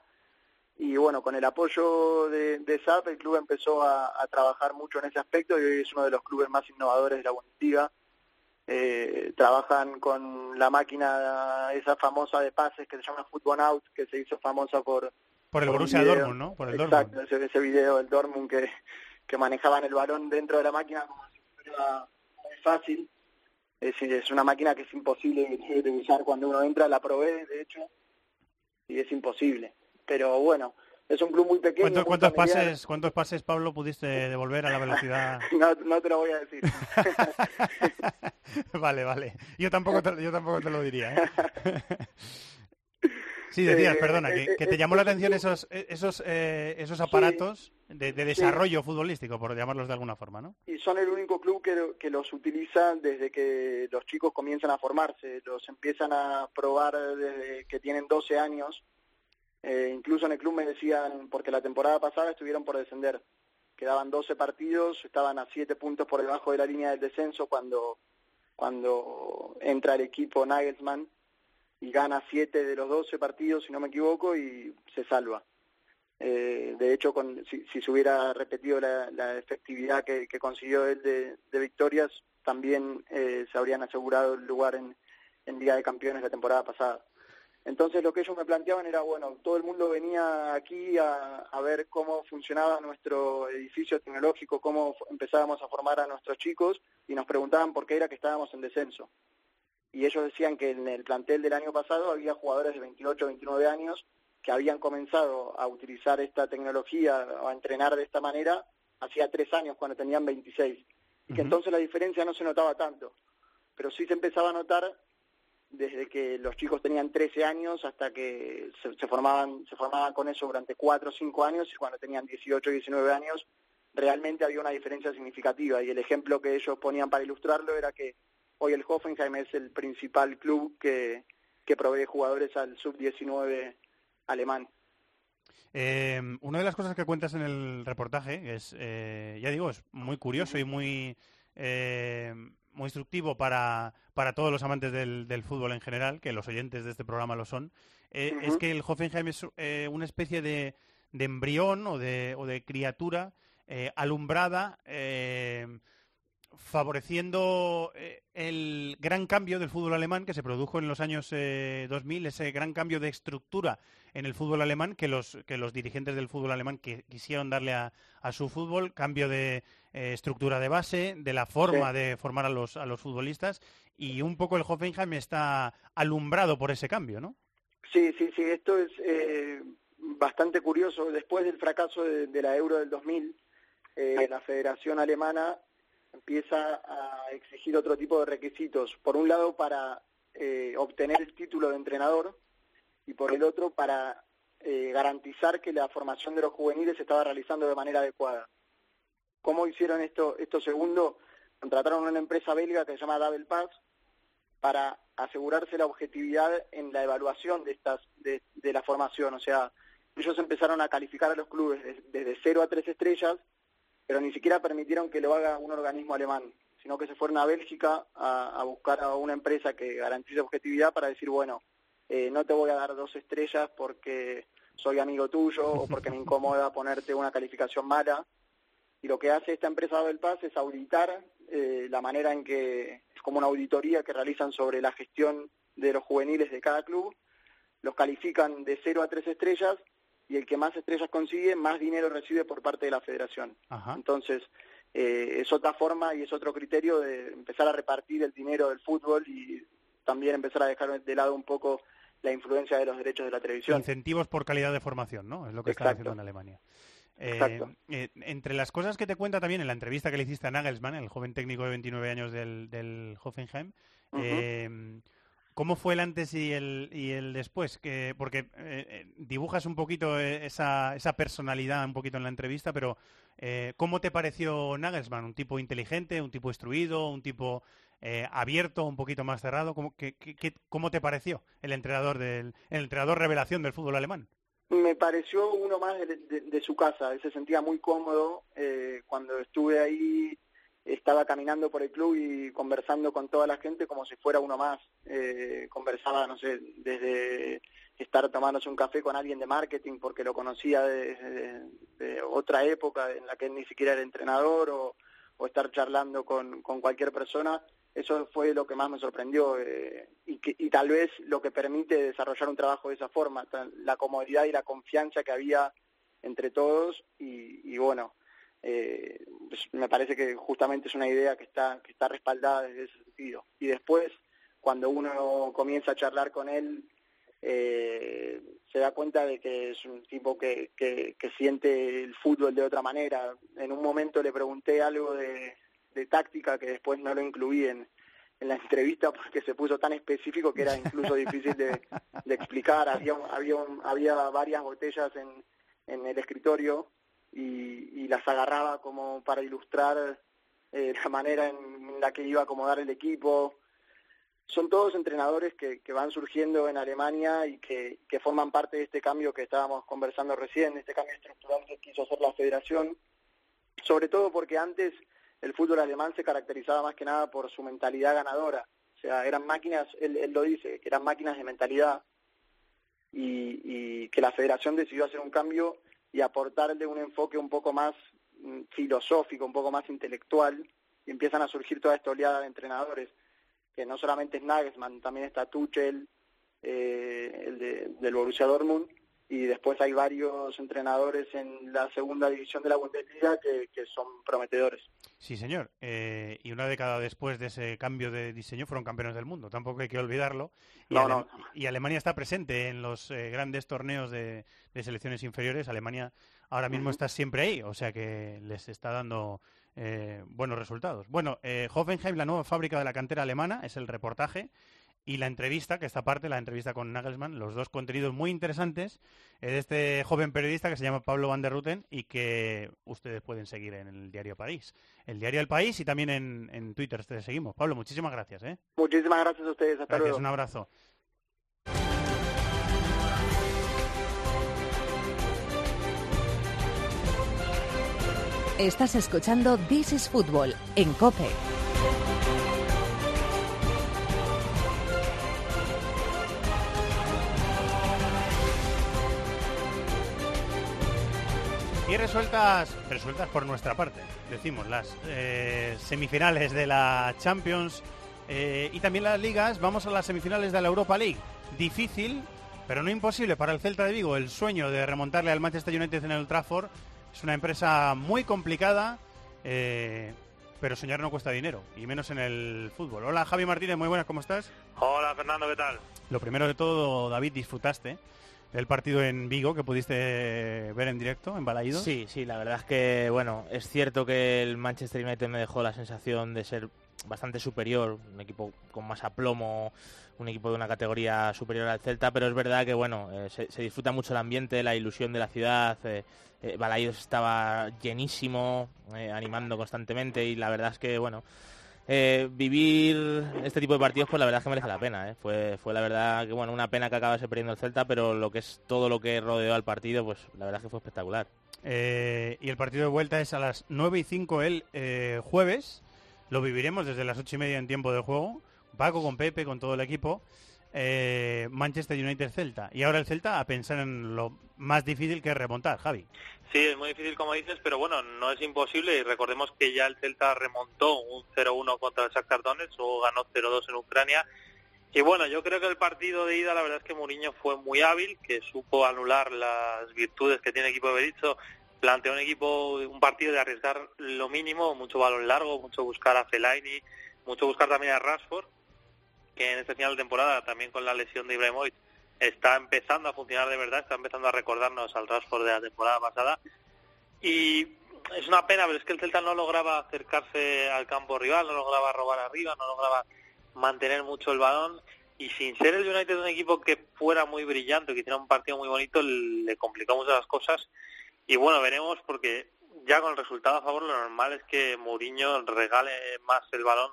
Y bueno, con el apoyo de, de SAP, el club empezó a, a trabajar mucho en ese aspecto y hoy es uno de los clubes más innovadores de la Bundesliga. Eh, trabajan con la máquina esa famosa de pases que se llama Football Out, que se hizo famosa por, por el un Borussia. Dortmund, ¿no? Por el Exacto, Dortmund. ese, ese video del Dortmund que, que manejaban el balón dentro de la máquina como si fuera muy fácil. Es, es una máquina que es imposible de, usar cuando uno entra, la probé de hecho, y es imposible. Pero bueno, es un club muy pequeño. ¿Cuántos, cuántos pases, ¿Cuántos pases, Pablo, pudiste devolver a la velocidad? [LAUGHS] No, no te lo voy a decir. [LAUGHS] vale, vale. Yo tampoco te, yo tampoco te lo diría. ¿eh? [LAUGHS] Sí, decías, Eh, perdona, eh, que, que te eh, llamó la un atención esos esos eh, esos aparatos de, de desarrollo futbolístico, por llamarlos de alguna forma, ¿no? y son el único club que, que los utiliza desde que los chicos comienzan a formarse, los empiezan a probar desde que tienen 12 años. Eh, incluso en el club me decían, porque la temporada pasada estuvieron por descender, quedaban 12 partidos, estaban a 7 puntos por debajo de la línea del descenso cuando, cuando entra el equipo Nagelsmann y gana 7 de los 12 partidos, si no me equivoco, y se salva. Eh, de hecho, con, si, si se hubiera repetido la, efectividad que, consiguió él de, victorias, también eh, se habrían asegurado el lugar en, en Liga de Campeones la temporada pasada. Entonces lo que ellos me planteaban era, bueno, todo el mundo venía aquí a, a ver cómo funcionaba nuestro edificio tecnológico, cómo empezábamos a formar a nuestros chicos y nos preguntaban por qué era que estábamos en descenso. Y ellos decían que en el plantel del año pasado había jugadores de 28 o 29 años que habían comenzado a utilizar esta tecnología o a entrenar de esta manera hacía tres años cuando tenían 26. Y que entonces la diferencia no se notaba tanto. Pero sí se empezaba a notar desde que los chicos tenían 13 años hasta que se, se formaban se formaban con eso durante 4 o 5 años y cuando tenían 18 o 19 años realmente había una diferencia significativa y el ejemplo que ellos ponían para ilustrarlo era que hoy el Hoffenheim es el principal club que, que provee jugadores al sub-19 alemán. Eh, una de las cosas que cuentas en el reportaje es, eh, ya digo, es muy curioso y muy, eh, muy instructivo para, para todos los amantes del, del fútbol en general, que los oyentes de este programa lo son, es que el Hoffenheim es una especie de, de embrión o de, o de criatura alumbrada, favoreciendo eh, el gran cambio del fútbol alemán que se produjo en los años eh, 2000, ese gran cambio de estructura en el fútbol alemán que los, que los dirigentes del fútbol alemán que quisieron darle a, a su fútbol, cambio de eh, estructura de base, de la forma Sí. de formar a los, a los futbolistas y un poco el Hoffenheim está alumbrado por ese cambio, ¿no? Sí, sí, sí, esto es eh, bastante curioso. Después del fracaso de, de la Euro del 2000, eh, la Federación Alemana empieza a exigir otro tipo de requisitos. Por un lado, para eh, obtener el título de entrenador y por el otro, para eh, garantizar que la formación de los juveniles se estaba realizando de manera adecuada. ¿Cómo hicieron esto, esto segundo? Contrataron a una empresa belga que se llama Double Pass para asegurarse la objetividad en la evaluación de estas de, de la formación. O sea, ellos empezaron a calificar a los clubes des- desde cero a tres estrellas, pero ni siquiera permitieron que lo haga un organismo alemán, sino que se fueron a Bélgica a, a buscar a una empresa que garantice objetividad para decir, bueno, eh, no te voy a dar dos estrellas porque soy amigo tuyo o porque me [LAUGHS] incomoda ponerte una calificación mala. Y lo que hace esta empresa del Paz es auditar eh, la manera en que, es como una auditoría que realizan sobre la gestión de los juveniles de cada club, los califican de cero a tres estrellas y el que más estrellas consigue, más dinero recibe por parte de la federación. Ajá. Entonces, eh, es otra forma y es otro criterio de empezar a repartir el dinero del fútbol y también empezar a dejar de lado un poco la influencia de los derechos de la televisión. Incentivos por calidad de formación, ¿no? Es lo que están Exacto. haciendo en Alemania. Eh, eh, entre las cosas que te cuenta también en la entrevista que le hiciste a Nagelsmann, el joven técnico de 29 años del, del Hoffenheim, eh, ¿cómo fue el antes y el, y el después? Que, porque eh, eh, dibujas un poquito eh, esa, esa personalidad un poquito en la entrevista, pero eh, ¿cómo te pareció Nagelsmann? ¿Un tipo inteligente, un tipo instruido, un tipo abierto, un poquito más cerrado? ¿Cómo, qué- qué- cómo te pareció el entrenador, del, el entrenador revelación del fútbol alemán? Me pareció uno más de, de- su casa, él se sentía muy cómodo. cuando estuve ahí, estaba caminando por el club y conversando con toda la gente como si fuera uno más. Eh, conversaba, no sé, desde estar tomándose un café con alguien de marketing porque lo conocía de, otra época en la que él ni siquiera era entrenador o, estar charlando con, con cualquier persona. Eso fue lo que más me sorprendió eh, y, que, y tal vez lo que permite desarrollar un trabajo de esa forma, la comodidad y la confianza que había entre todos y, y bueno, eh, pues me parece que justamente es una idea que está, que está respaldada desde ese sentido. Y después, cuando uno comienza a charlar con él, eh, se da cuenta de que es un tipo que, que, siente el fútbol de otra manera. En un momento le pregunté algo de, táctica que después no lo incluí en, en la entrevista porque se puso tan específico que era incluso difícil de, de explicar. Había, había, había varias botellas en, en el escritorio y, y las agarraba como para ilustrar eh, la manera en la que iba a acomodar el equipo. Son todos entrenadores que, van surgiendo en Alemania y que, que forman parte de este cambio que estábamos conversando recién, este cambio estructural que quiso hacer la federación, sobre todo porque antes el fútbol alemán se caracterizaba más que nada por su mentalidad ganadora. O sea, eran máquinas, él, él lo dice, eran máquinas de mentalidad y, y, que la federación decidió hacer un cambio y aportarle un enfoque un poco más mm, filosófico, un poco más intelectual, y empiezan a surgir toda esta oleada de entrenadores que no solamente es Nagelsmann, también está Tuchel, eh, el de, del Borussia Dortmund, y después hay varios entrenadores en la segunda división de la Bundesliga que, que son prometedores. Sí, señor. Eh, y una década después de ese cambio de diseño fueron campeones del mundo. Tampoco hay que olvidarlo. Y, no, Ale no. y Alemania está presente en los eh, grandes torneos de, de, selecciones inferiores. Alemania ahora mismo uh -huh. está siempre ahí, o sea que les está dando eh, buenos resultados. Bueno, eh, Hoffenheim, la nueva fábrica de la cantera alemana, es el reportaje y la entrevista, que esta parte, la entrevista con Nagelsmann, los dos contenidos muy interesantes de este joven periodista que se llama Pablo Van der Ruten y que ustedes pueden seguir en el diario París, el diario El País y también en, en Twitter te seguimos. Pablo, muchísimas gracias. ¿eh? Muchísimas gracias a ustedes. Hasta gracias, luego. un abrazo. Estás escuchando This is Football en Cope. Y resueltas, resueltas por nuestra parte, decimos, las eh, semifinales de la Champions eh, y también las ligas. Vamos a las semifinales de la Europa League. Difícil, pero no imposible para el Celta de Vigo. El sueño de remontarle al Manchester United en el Trafford es una empresa muy complicada, eh, pero soñar no cuesta dinero, y menos en el fútbol. Hola Javi Martínez, muy buenas, ¿cómo estás? Hola Fernando, ¿qué tal? Lo primero de todo, David, disfrutaste el partido en Vigo que pudiste ver en directo, en Balaídos. Sí, sí, la verdad es que, bueno, es cierto que el Manchester United me dejó la sensación de ser bastante superior, un equipo con más aplomo, un equipo de una categoría superior al Celta, pero es verdad que, bueno, eh, se, se, disfruta mucho el ambiente, la ilusión de la ciudad. Eh, eh, Balaídos estaba llenísimo, eh, animando constantemente y la verdad es que, bueno, eh, vivir este tipo de partidos, pues la verdad es que merece la pena. ¿eh? Fue, fue la verdad que, bueno, una pena que acabase perdiendo el Celta, pero lo que es todo lo que rodeó al partido, pues la verdad es que fue espectacular. Eh, y el partido de vuelta es a las 9 y 5 el jueves. Lo viviremos desde las 8 y media en tiempo de juego. Paco con Pepe, con todo el equipo. Eh, Manchester United Celta. Y ahora el Celta a pensar en lo más difícil que es remontar, Javi. Sí, es muy difícil como dices, pero bueno, no es imposible y recordemos que ya el Celta remontó un 0-1 contra el Shakhtar Donetsk o ganó 0-2 en Ucrania. Y bueno, yo creo que el partido de ida la verdad es que Mourinho fue muy hábil, que supo anular las virtudes que tiene el equipo de Berizzo, planteó un equipo, un partido de arriesgar lo mínimo, mucho balón largo, mucho buscar a Fellaini, mucho buscar también a Rashford, que en este final de temporada también con la lesión de Ibrahimovic está empezando a funcionar de verdad, está empezando a recordarnos al Rashford de la temporada pasada. Y es una pena, pero es que el Celta no lograba acercarse al campo rival, no lograba robar arriba, no lograba mantener mucho el balón. Y sin ser el United un equipo que fuera muy brillante, que hiciera un partido muy bonito, le complicó mucho las cosas. Y bueno, veremos porque ya con el resultado a favor lo normal es que Mourinho regale más el balón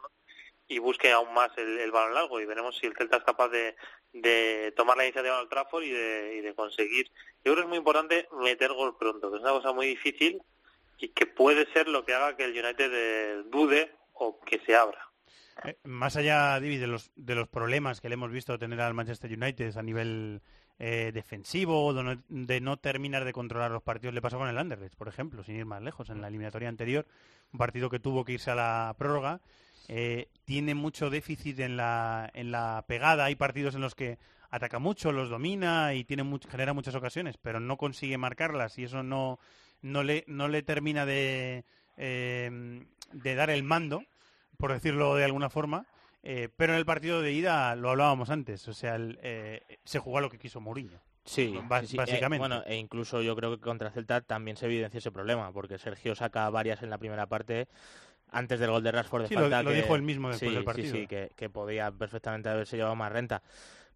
y busque aún más el, balón largo y veremos si el Celta es capaz de, de tomar la iniciativa el Trafford y de, y de conseguir. Yo creo que es muy importante meter gol pronto, que es una cosa muy difícil y que puede ser lo que haga que el United eh, dude o que se abra. Eh, más allá, David, de los, de los problemas que le hemos visto tener al Manchester United a nivel eh, defensivo, de no, de no, terminar de controlar los partidos, le pasó con el Anderlecht, por ejemplo, sin ir más lejos, en la eliminatoria anterior, un partido que tuvo que irse a la prórroga eh, tiene mucho déficit en la, en la pegada. Hay partidos en los que ataca mucho, los domina y tiene much, genera muchas ocasiones, pero no consigue marcarlas y eso no, no, le, no le termina de, eh, de dar el mando, por decirlo de alguna forma. Eh, pero en el partido de ida lo hablábamos antes, o sea, el, eh, se jugó a lo que quiso Mourinho. Sí, sí. básicamente. Eh, bueno, e incluso yo creo que contra Celta también se evidencia ese problema, porque Sergio saca varias en la primera parte antes del gol de Rashford de Sí, lo- falta. lo que- dijo él mismo después sí, del partido. Sí, sí, que, que podía perfectamente haberse llevado más renta.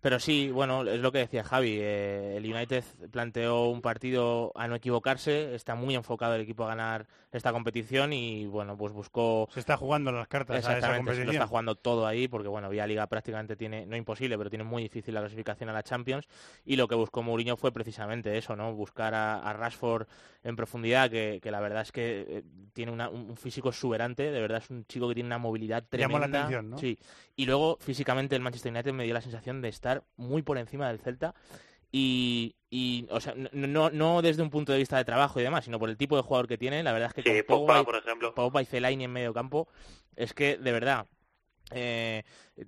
Pero sí, bueno, es lo que decía Javi. eh, el United planteó un partido a no equivocarse, está muy enfocado el equipo a ganar esta competición y bueno, pues buscó Se está jugando las cartas a esa Exactamente, se lo está jugando todo ahí, porque bueno, Vía Liga prácticamente tiene, no imposible, pero tiene muy difícil la clasificación a la Champions, y lo que buscó Mourinho fue precisamente eso, ¿no? Buscar a, a Rashford en profundidad, que, que la verdad es que eh, tiene una- un físico exuberante, de verdad es un chico que tiene una movilidad Llamó tremenda. la atención, ¿no? Sí, y luego físicamente el Manchester United me dio la sensación de estar muy por encima del Celta, y, y, o sea, no, no, desde un punto de vista de trabajo y demás, sino por el tipo de jugador que tiene, la verdad es que Sí, con Pogba, Pogba y- por ejemplo. Pogba y Fellaini en medio campo, es que de verdad eh,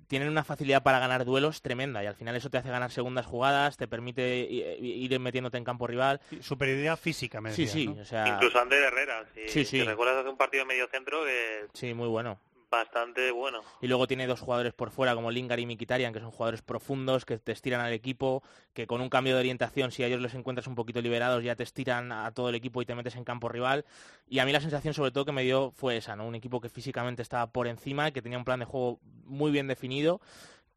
tienen una facilidad para ganar duelos tremenda y al final eso te hace ganar segundas jugadas, te permite ir metiéndote en campo rival. Superioridad física, me Sí, decías, sí, ¿no? o sea, Incluso Ander Herrera, si, Sí, sí. si recuerdas hace un partido de medio centro que sí, muy bueno. Bastante bueno. Y luego tiene dos jugadores por fuera como Lingard y Mkhitaryan, que son jugadores profundos, que te estiran al equipo, que con un cambio de orientación, si a ellos los encuentras un poquito liberados, ya te estiran a todo el equipo y te metes en campo rival. Y a mí la sensación sobre todo que me dio fue esa, ¿no? Un equipo que físicamente estaba por encima, que tenía un plan de juego muy bien definido,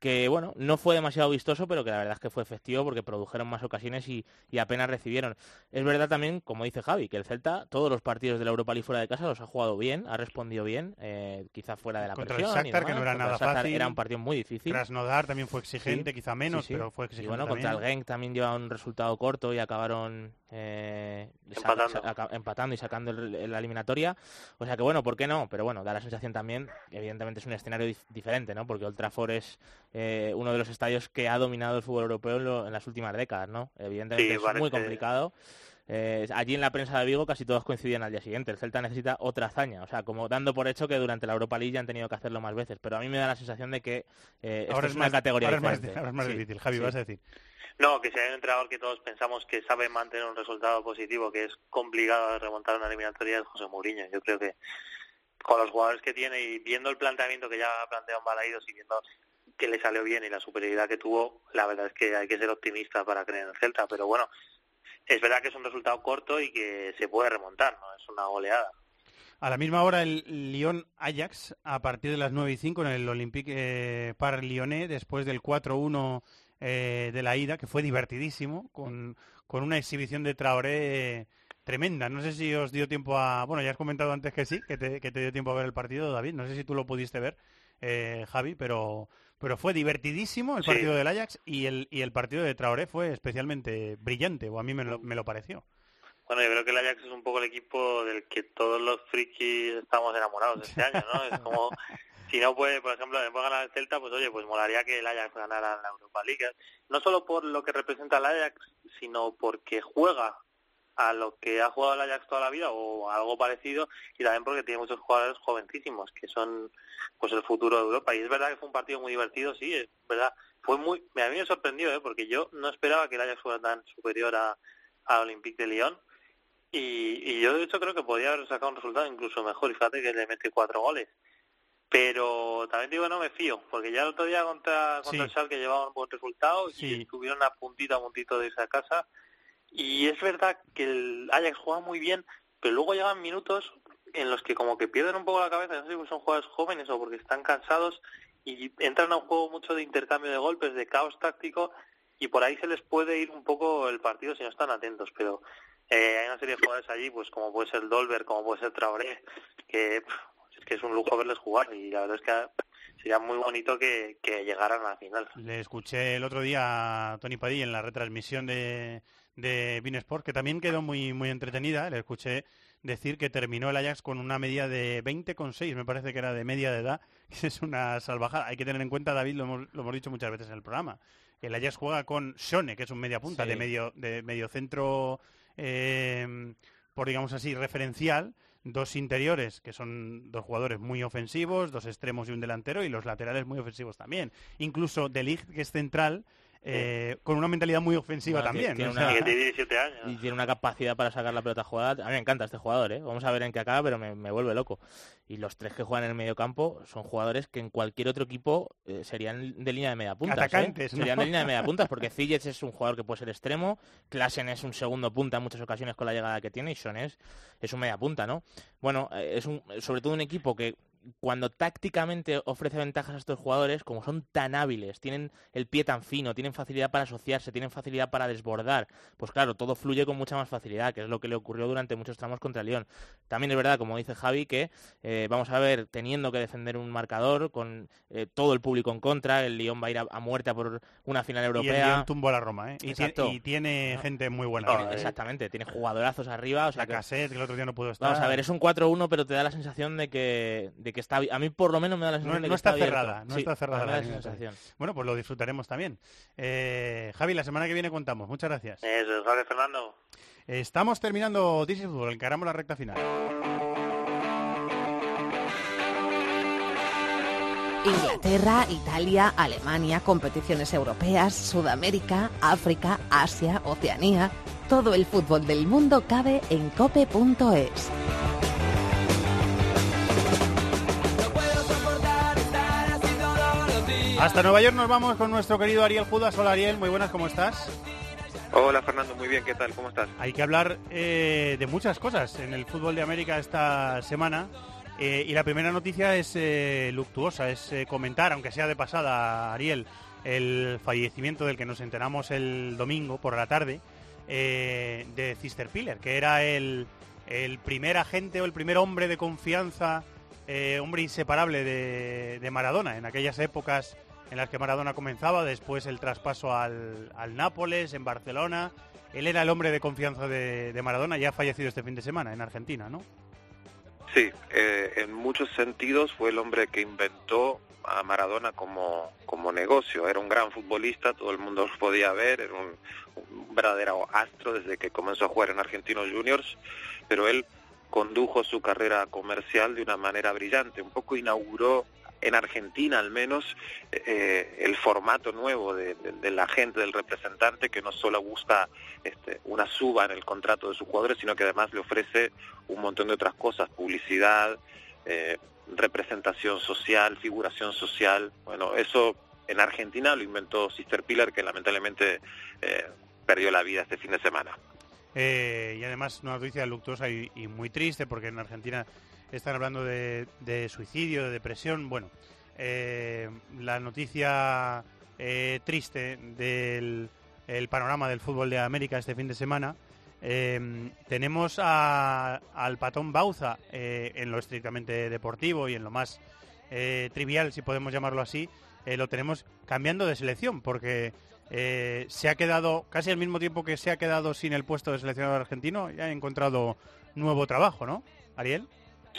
que bueno, no fue demasiado vistoso, pero que la verdad es que fue efectivo porque produjeron más ocasiones y, y apenas recibieron. Es verdad también, como dice Javi, que el Celta todos los partidos de la Europa League fuera de casa los ha jugado bien, ha respondido bien, eh, quizá fuera de la Contra el presión. y Shakhtar, que no era contra nada el Shakhtar fácil. Era un partido muy difícil. Krasnodar también fue exigente, Sí, quizá menos, sí, sí. pero fue Y exigente bueno, contra el también. Genk también lleva un resultado corto y acabaron eh, Empatando. y sacando el- el- la eliminatoria. O sea que bueno, ¿por qué no? Pero bueno, da la sensación también, evidentemente es un escenario dif- diferente, ¿no? Porque Old Trafford es eh, uno de los estadios que ha dominado el fútbol europeo en, lo- en las últimas décadas, ¿no? Evidentemente Sí, es muy complicado. Eh, allí en la prensa de Vigo casi todos coincidían al día siguiente. El Celta necesita otra hazaña, o sea, como dando por hecho que durante la Europa League ya han tenido que hacerlo más veces. Pero a mí me da la sensación de que eh, esto Ahora es es una más- categoría ahora es más- diferente. ahora es más Sí, difícil. Javi, sí. vas a decir. No, que si hay un entrenador que todos pensamos que sabe mantener un resultado positivo, que es complicado de remontar una eliminatoria, es José Mourinho. Yo creo que con los jugadores que tiene y viendo el planteamiento que ya ha planteado en Balaídos y viendo que le salió bien y la superioridad que tuvo, la verdad es que hay que ser optimista para creer en el Celta. Pero bueno, es verdad que es un resultado corto y que se puede remontar, no es una goleada. A la misma hora el Lyon-Ajax, a partir de las 9 y 5 en el Olympique eh, Par Lyonnais, después del 4-1 eh, de la ida, que fue divertidísimo, con, con una exhibición de Traoré eh, tremenda. No sé si os dio tiempo a... Bueno, ya has comentado antes que sí, que te, que te dio tiempo a ver el partido, David. No sé si tú lo pudiste ver, eh, Javi, pero, pero fue divertidísimo el Sí. partido del Ajax y el, y el partido de Traoré fue especialmente brillante, o a mí me lo, me lo pareció. Bueno, yo creo que el Ajax es un poco el equipo del que todos los frikis estamos enamorados este año, ¿no? Es como, [LAUGHS] si no puede, por ejemplo, después ganar el Celta, pues oye, pues molaría que el Ajax ganara la Europa League. No solo por lo que representa el Ajax, sino porque juega a lo que ha jugado el Ajax toda la vida o algo parecido y también porque tiene muchos jugadores jovencísimos que son pues el futuro de Europa y es verdad que fue un partido muy divertido sí es verdad fue muy a mí me sorprendió ¿eh? porque yo no esperaba que el Ajax fuera tan superior a, a Olympique de Lyon y, y yo de hecho creo que podía haber sacado un resultado incluso mejor y fíjate que le mete cuatro goles pero también digo no me fío porque ya el otro día contra, contra Sí. el Schalke llevaba un buen resultado Sí. y estuvieron a puntito a puntito de irse a casa y es verdad que el Ajax juega muy bien pero luego llegan minutos en los que como que pierden un poco la cabeza no sé si son jugadores jóvenes o porque están cansados y entran a un juego mucho de intercambio de golpes de caos táctico y por ahí se les puede ir un poco el partido si no están atentos pero eh, hay una serie de jugadores allí pues como puede ser Dolber como puede ser Traoré que es que es un lujo verles jugar y la verdad es que sería muy bonito que, que llegaran a la final. Le escuché el otro día a Tony Padilla en la retransmisión de, de Sport, que también quedó muy, muy entretenida. Le escuché decir que terminó el Ajax con una media de 20,6, me parece que era de media de edad, [LAUGHS] que es una salvajada. Hay que tener en cuenta, David, lo hemos, lo hemos dicho muchas veces en el programa, que el Ajax juega con Shone, que es un media punta, Sí. de medio de medio centro, eh, por digamos así, referencial, dos interiores, que son dos jugadores muy ofensivos, dos extremos y un delantero, y los laterales muy ofensivos también. Incluso De Ligt, que es central, eh, con una mentalidad muy ofensiva Bueno, también. tiene o una- sea, tiene 17 años. Y tiene una capacidad para sacar la pelota jugada. A mí me encanta este jugador, ¿eh? Vamos a ver en qué acaba, pero me, me vuelve loco. Y los tres que juegan en el medio campo son jugadores que en cualquier otro equipo eh, serían de línea de media punta. Atacantes, ¿no? Serían de línea de media puntas, porque Ziyech es un jugador que puede ser extremo, Klassen es un segundo punta en muchas ocasiones con la llegada que tiene, y Son es, es un media punta, ¿no? Bueno, eh, es un, sobre todo un equipo que cuando tácticamente ofrece ventajas a estos jugadores, como son tan hábiles, tienen el pie tan fino, tienen facilidad para asociarse, tienen facilidad para desbordar, pues claro, todo fluye con mucha más facilidad, que es lo que le ocurrió durante muchos tramos contra el Lyon. También es verdad, como dice Javi, que eh, vamos a ver, teniendo que defender un marcador, con eh, todo el público en contra, el Lyon va a ir a, a muerte a por una final y el europea. Lyon tumbó a la Roma, ¿eh? Y, tiene, y tiene gente muy buena. Tiene- ¿eh? exactamente, tiene jugadorazos arriba, o sea La que cassette, que el otro día no pudo estar. Vamos a ver, es un 4-1, pero te da la sensación de que, de que está... A mí por lo menos me da la No, sensación no está abierto. cerrada, no Sí, está cerrada la sensación. Bueno, pues lo disfrutaremos también. Eh, Javi, la semana que viene contamos. Muchas gracias. Eso es, vale, Fernando. Estamos terminando is Football, encaramos la recta final. Inglaterra, Italia, Alemania, competiciones europeas, Sudamérica, África, Asia, Oceanía. Todo el fútbol del mundo cabe en cope.es. Hasta Nueva York nos vamos con nuestro querido Ariel Judas. Hola Ariel, muy buenas, ¿cómo estás? Hola Fernando, muy bien, ¿qué tal? ¿Cómo estás? Hay que hablar eh, de muchas cosas en el fútbol de América esta semana. Eh, y la primera noticia es eh, luctuosa, es comentar, aunque sea de pasada, Ariel, el fallecimiento del que nos enteramos el domingo por la tarde de Cister Piller, que era el, el primer agente o el primer hombre de confianza, eh, hombre inseparable de, de Maradona en aquellas épocas en las que Maradona comenzaba, después el traspaso al, al Nápoles, en Barcelona. Él era el hombre de confianza de, Maradona, ya ha fallecido este fin de semana en Argentina, ¿no? Sí, eh, en muchos sentidos fue el hombre que inventó a Maradona como, como negocio. Era un gran futbolista, todo el mundo lo podía ver, era un verdadero astro desde que comenzó a jugar en Argentinos Juniors, pero él condujo su carrera comercial de una manera brillante, un poco inauguró en Argentina al menos eh, el formato nuevo de, de, del agente, del representante, que no solo busca este, una suba en el contrato de sus jugadores, sino que además le ofrece un montón de otras cosas, publicidad, eh, representación social, figuración social. Bueno, eso en Argentina lo inventó Sister Pilar, que lamentablemente eh, perdió la vida este fin de semana. Eh, y además una noticia luctuosa y, y, muy triste porque en Argentina están hablando de, suicidio, de depresión. Bueno, eh, la noticia eh, triste del el panorama del fútbol de América este fin de semana. Eh, tenemos al patón Bauza en lo estrictamente deportivo y en lo más trivial, si podemos llamarlo así, lo tenemos cambiando de selección porque se ha quedado casi al mismo tiempo que se ha quedado sin el puesto de seleccionador argentino y ha encontrado nuevo trabajo, ¿no? Ariel.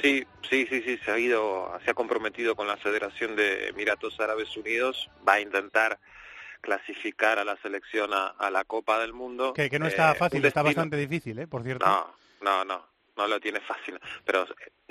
Sí, sí, sí, sí, se ha ido, se ha comprometido con la Federación de Emiratos Árabes Unidos, va a intentar clasificar a la selección a, a la Copa del Mundo. Que, que no está eh, fácil, está bastante difícil, ¿eh? Por cierto. No, no, no, no lo tiene fácil, pero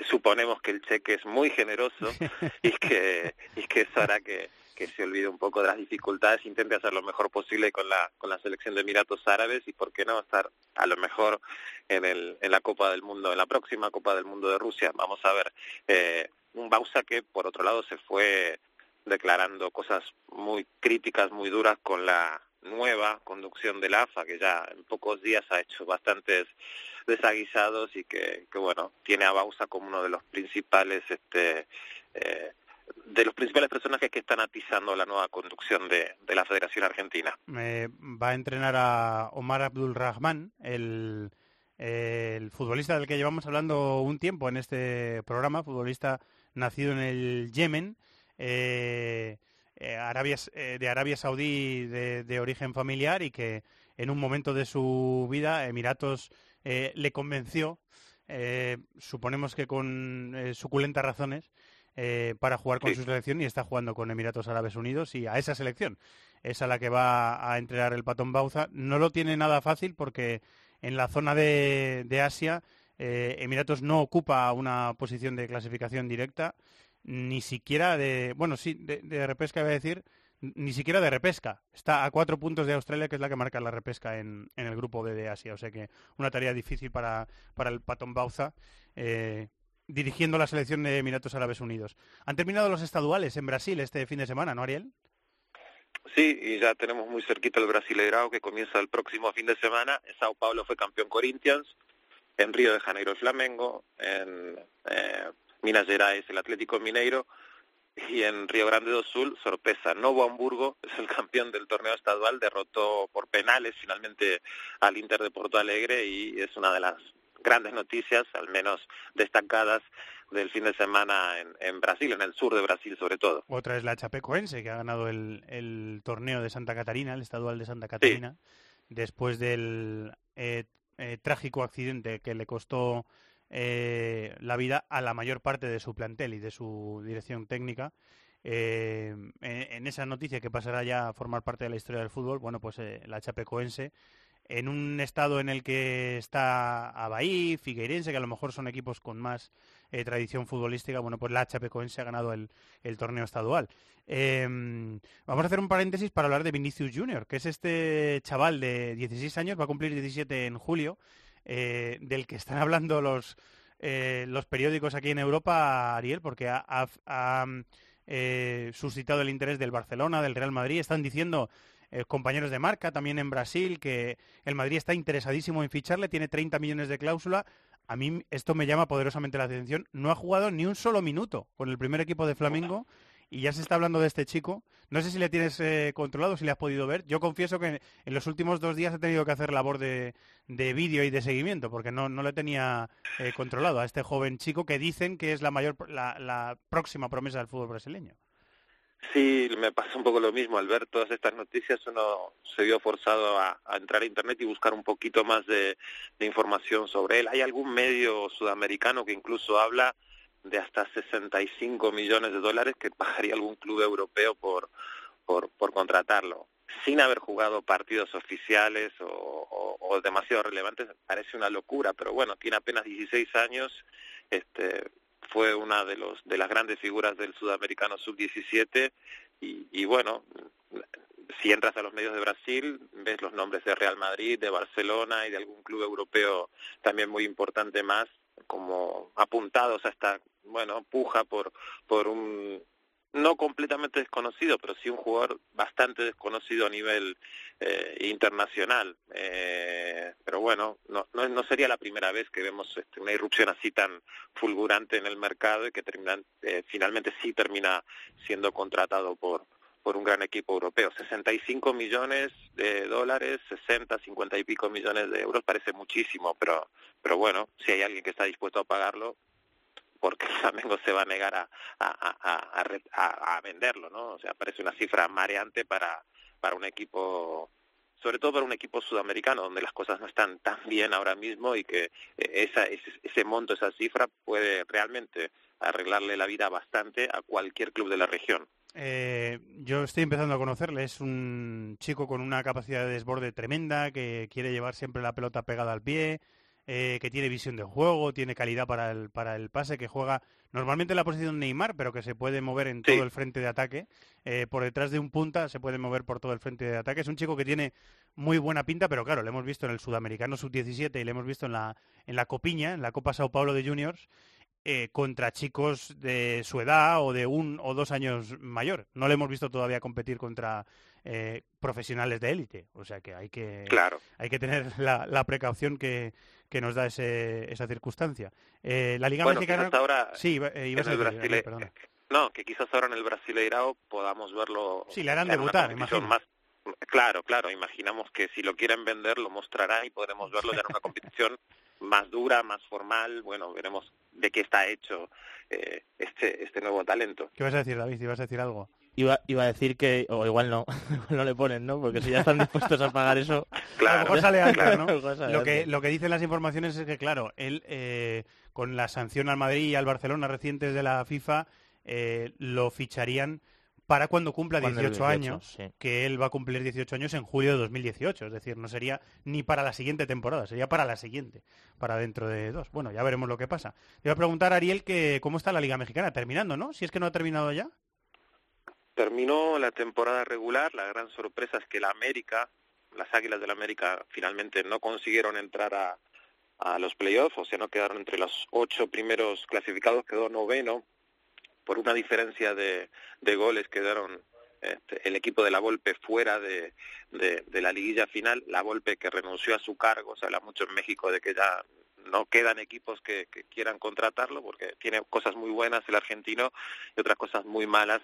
suponemos que el cheque es muy generoso [LAUGHS] y que, y que eso hará que, que se olvide un poco de las dificultades, intente hacer lo mejor posible con la con la selección de Emiratos Árabes y por qué no estar a lo mejor en el en la Copa del Mundo, en la próxima Copa del Mundo de Rusia. Vamos a ver eh, un Bausa que por otro lado se fue declarando cosas muy críticas, muy duras con la nueva conducción del AFA, que ya en pocos días ha hecho bastantes desaguisados y que, bueno, tiene a Bausa como uno de los principales este eh, de los principales personajes que están atizando la nueva conducción de, de la Federación Argentina. Eh, va a entrenar a Omar Abdul Rahman, el, el futbolista del que llevamos hablando un tiempo en este programa, futbolista nacido en el Yemen, eh, eh, Arabia, de Arabia Saudí de, de, origen familiar y que en un momento de su vida Emiratos le convenció, suponemos que con suculentas razones, eh, para jugar con sí. su selección y está jugando con Emiratos Árabes Unidos y a esa selección es a la que va a entrenar el Patón Bauza. No lo tiene nada fácil porque en la zona de, de Asia eh, Emiratos no ocupa una posición de clasificación directa, ni siquiera de, bueno, sí, de, de repesca iba a decir, ni siquiera de repesca. Está a cuatro puntos de Australia, que es la que marca la repesca en, en el grupo B de Asia. O sea que una tarea difícil para, para el Patón Bauza, eh, dirigiendo la selección de Emiratos Árabes Unidos. Han terminado los estaduales en Brasil este fin de semana, ¿no, Ariel? Sí, y ya tenemos muy cerquita el Brasileirao que comienza el próximo fin de semana. En Sao Paulo fue campeón Corinthians, en Río de Janeiro el Flamengo, en eh, Minas Gerais el Atlético Mineiro y en Río Grande do Sul, sorpresa, Novo Hamburgo [LAUGHS] es el campeón del torneo estadual, derrotó por penales finalmente al Inter de Porto Alegre y es una de las grandes noticias, al menos destacadas, del fin de semana en, en Brasil, en el sur de Brasil sobre todo. Otra es la Chapecoense, que ha ganado el, el torneo de Santa Catarina, el estadual de Santa Catarina, después del eh, eh, trágico accidente que le costó eh, la vida a la mayor parte de su plantel y de su dirección técnica. Eh, en, en esa noticia que pasará ya a formar parte de la historia del fútbol, bueno, pues eh, la Chapecoense en un estado en el que está Abaí, Figueirense, que a lo mejor son equipos con más eh, tradición futbolística, bueno, pues la Chapecoense ha ganado el, torneo estadual. Eh, vamos a hacer un paréntesis para hablar de Vinicius Junior, que es este chaval de 16 años, va a cumplir 17 en julio, eh, del que están [LAUGHS] hablando los, eh, los periódicos aquí en Europa, Ariel, porque ha, eh, suscitado el interés del Barcelona, del Real Madrid. Están diciendo eh, compañeros de marca, también en Brasil, que el Madrid está interesadísimo en ficharle, tiene 30 millones de cláusula. A mí esto me llama poderosamente la atención. No ha jugado ni un solo minuto con el primer equipo de Flamengo y ya se está hablando de este chico. No sé si le tienes eh, controlado, si le has podido ver. Yo confieso que en los últimos dos días he tenido que hacer labor de, de vídeo y de seguimiento porque no, no le tenía eh, controlado a este joven chico que dicen que es la mayor, la, la próxima promesa del fútbol brasileño. Sí, me pasa un poco lo mismo. Al ver todas estas noticias uno se vio forzado a, entrar a Internet y buscar un poquito más de, información sobre él. Hay algún medio sudamericano que incluso habla de hasta 65 millones de dólares que pagaría algún club europeo por, por, contratarlo. Sin haber jugado partidos oficiales o, o, o demasiado relevantes, parece una locura, pero bueno, tiene apenas 16 años, este, fue una de los de las grandes figuras del sudamericano sub-17 y, y bueno, si entras a los medios de Brasil, ves los nombres de Real Madrid, de Barcelona y de algún club europeo también muy importante más, como apuntados a esta, bueno, puja por, por un no completamente desconocido, pero sí un jugador bastante desconocido a nivel eh, internacional. Eh, pero bueno, no, no, no sería la primera vez que vemos este, una irrupción así tan fulgurante en el mercado y que eh, finalmente sí termina siendo contratado por, por un gran equipo europeo. 65 millones de dólares, 60, 50 y pico millones de euros parece muchísimo, pero, pero bueno, si hay alguien que está dispuesto a pagarlo, porque el Flamengo se va a negar a, a, a, venderlo, ¿no? O sea, parece una cifra mareante para, para un equipo sobre todo para un equipo sudamericano donde las cosas no están tan bien ahora mismo y que esa, ese, ese monto, esa cifra puede realmente arreglarle la vida bastante a cualquier club de la región. Eh, yo estoy empezando a conocerle, es un chico con una capacidad de desborde tremenda, que quiere llevar siempre la pelota pegada al pie, eh, que tiene visión de juego, tiene calidad para el, para el pase, que juega normalmente en la posición Neymar, pero que se puede mover en todo el frente de ataque. Eh, por detrás de un punta se puede mover por todo el frente de ataque. Es un chico que tiene muy buena pinta, pero claro, le hemos visto en el Sudamericano Sub-17 y le hemos visto en la, en la Copiña, en la Copa Sao Paulo de Juniors, eh, contra chicos de su edad o de un o dos años mayor. No le hemos visto todavía competir contra eh, profesionales de élite. O sea que hay que, claro. hay que tener [LAUGHS] la, la precaución que, que, nos da ese, esa circunstancia. Eh, la Liga bueno, Mexicana. Ahora sí, eh, ibas a decir, Brasile... perdona. No, que quizás ahora en el Brasileirao podamos verlo. Sí, le harán debutar, imagino. Más... Claro, claro. Imaginamos que si lo quieren vender, lo mostrará y podremos verlo ya en una competición [LAUGHS] más dura, más formal. Bueno, veremos de qué está hecho eh, este, este nuevo talento. ¿Qué vas a decir, David? ¿Ibas a decir algo? Iba, iba a decir que, o igual no, [LAUGHS] no le ponen, ¿no? Porque si ya están dispuestos a pagar eso... [LAUGHS] Claro, a lo mejor sale antes, claro, ¿no? sale Lo que, lo que dicen las informaciones es que, claro, él, eh, con la sanción al Madrid y al Barcelona recientes de la FIFA, eh, lo ficharían para cuando cumpla Cuando 18, 18, años, sí. que él va a cumplir 18 años en julio de 2018. Es decir, no sería ni para la siguiente temporada, sería para la siguiente, para dentro de dos. Bueno, ya veremos lo que pasa. Te iba a preguntar, Ariel, que cómo está la Liga Mexicana, terminando, ¿no? Si es que no ha terminado ya. Terminó la temporada regular, la gran sorpresa es que la América, las Águilas del la América finalmente no consiguieron entrar a, los playoffs, o sea, no quedaron entre los ocho primeros clasificados, quedó noveno por una diferencia de, goles, quedaron este, el equipo de la Volpe fuera de, de, de, la liguilla final, la Volpe que renunció a su cargo, se habla mucho en México de que ya no quedan equipos que, que, quieran contratarlo porque tiene cosas muy buenas el argentino y otras cosas muy malas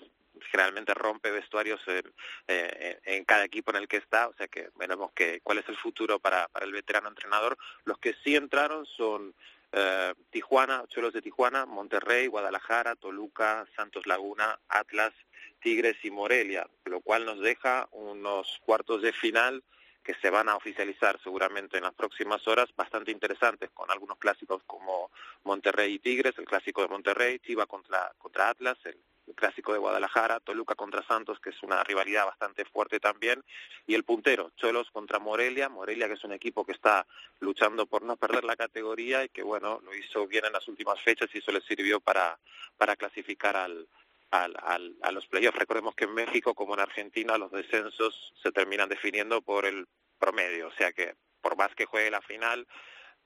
generalmente rompe vestuarios en, eh, en, cada equipo en el que está, o sea que veremos que, cuál es el futuro para, para el veterano entrenador. Los que sí entraron son eh, Tijuana, Cholos de Tijuana, Monterrey, Guadalajara, Toluca, Santos Laguna, Atlas, Tigres y Morelia, lo cual nos deja unos cuartos de final que se van a oficializar seguramente en las próximas horas, bastante interesantes, con algunos clásicos como Monterrey y Tigres, el clásico de Monterrey, Chiva contra, contra Atlas, el, clásico de Guadalajara, Toluca contra Santos, que es una rivalidad bastante fuerte también, y el puntero, Cholos contra Morelia, Morelia que es un equipo que está luchando por no perder la categoría y que bueno, lo hizo bien en las últimas fechas y eso le sirvió para, para clasificar al, al, al, a los playoffs. Recordemos que en México, como en Argentina, los descensos se terminan definiendo por el promedio, o sea que por más que juegue la final,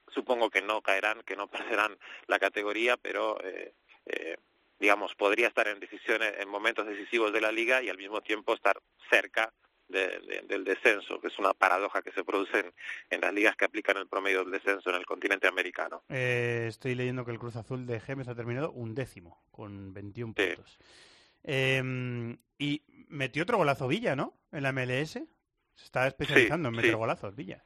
supongo que no caerán, que no [LAUGHS] perderán la categoría, pero eh, eh, digamos podría estar en decisiones en momentos decisivos de la liga y al mismo tiempo estar cerca de, de, del descenso, que es una paradoja que se produce en, en, las ligas que aplican el promedio del descenso en el continente americano. Eh, estoy leyendo que el Cruz Azul de Gemes ha terminado un décimo, con 21 sí. puntos. Eh, y metió otro golazo Villa, ¿no? En la MLS. Se está especializando sí, en meter sí. golazos, Villa.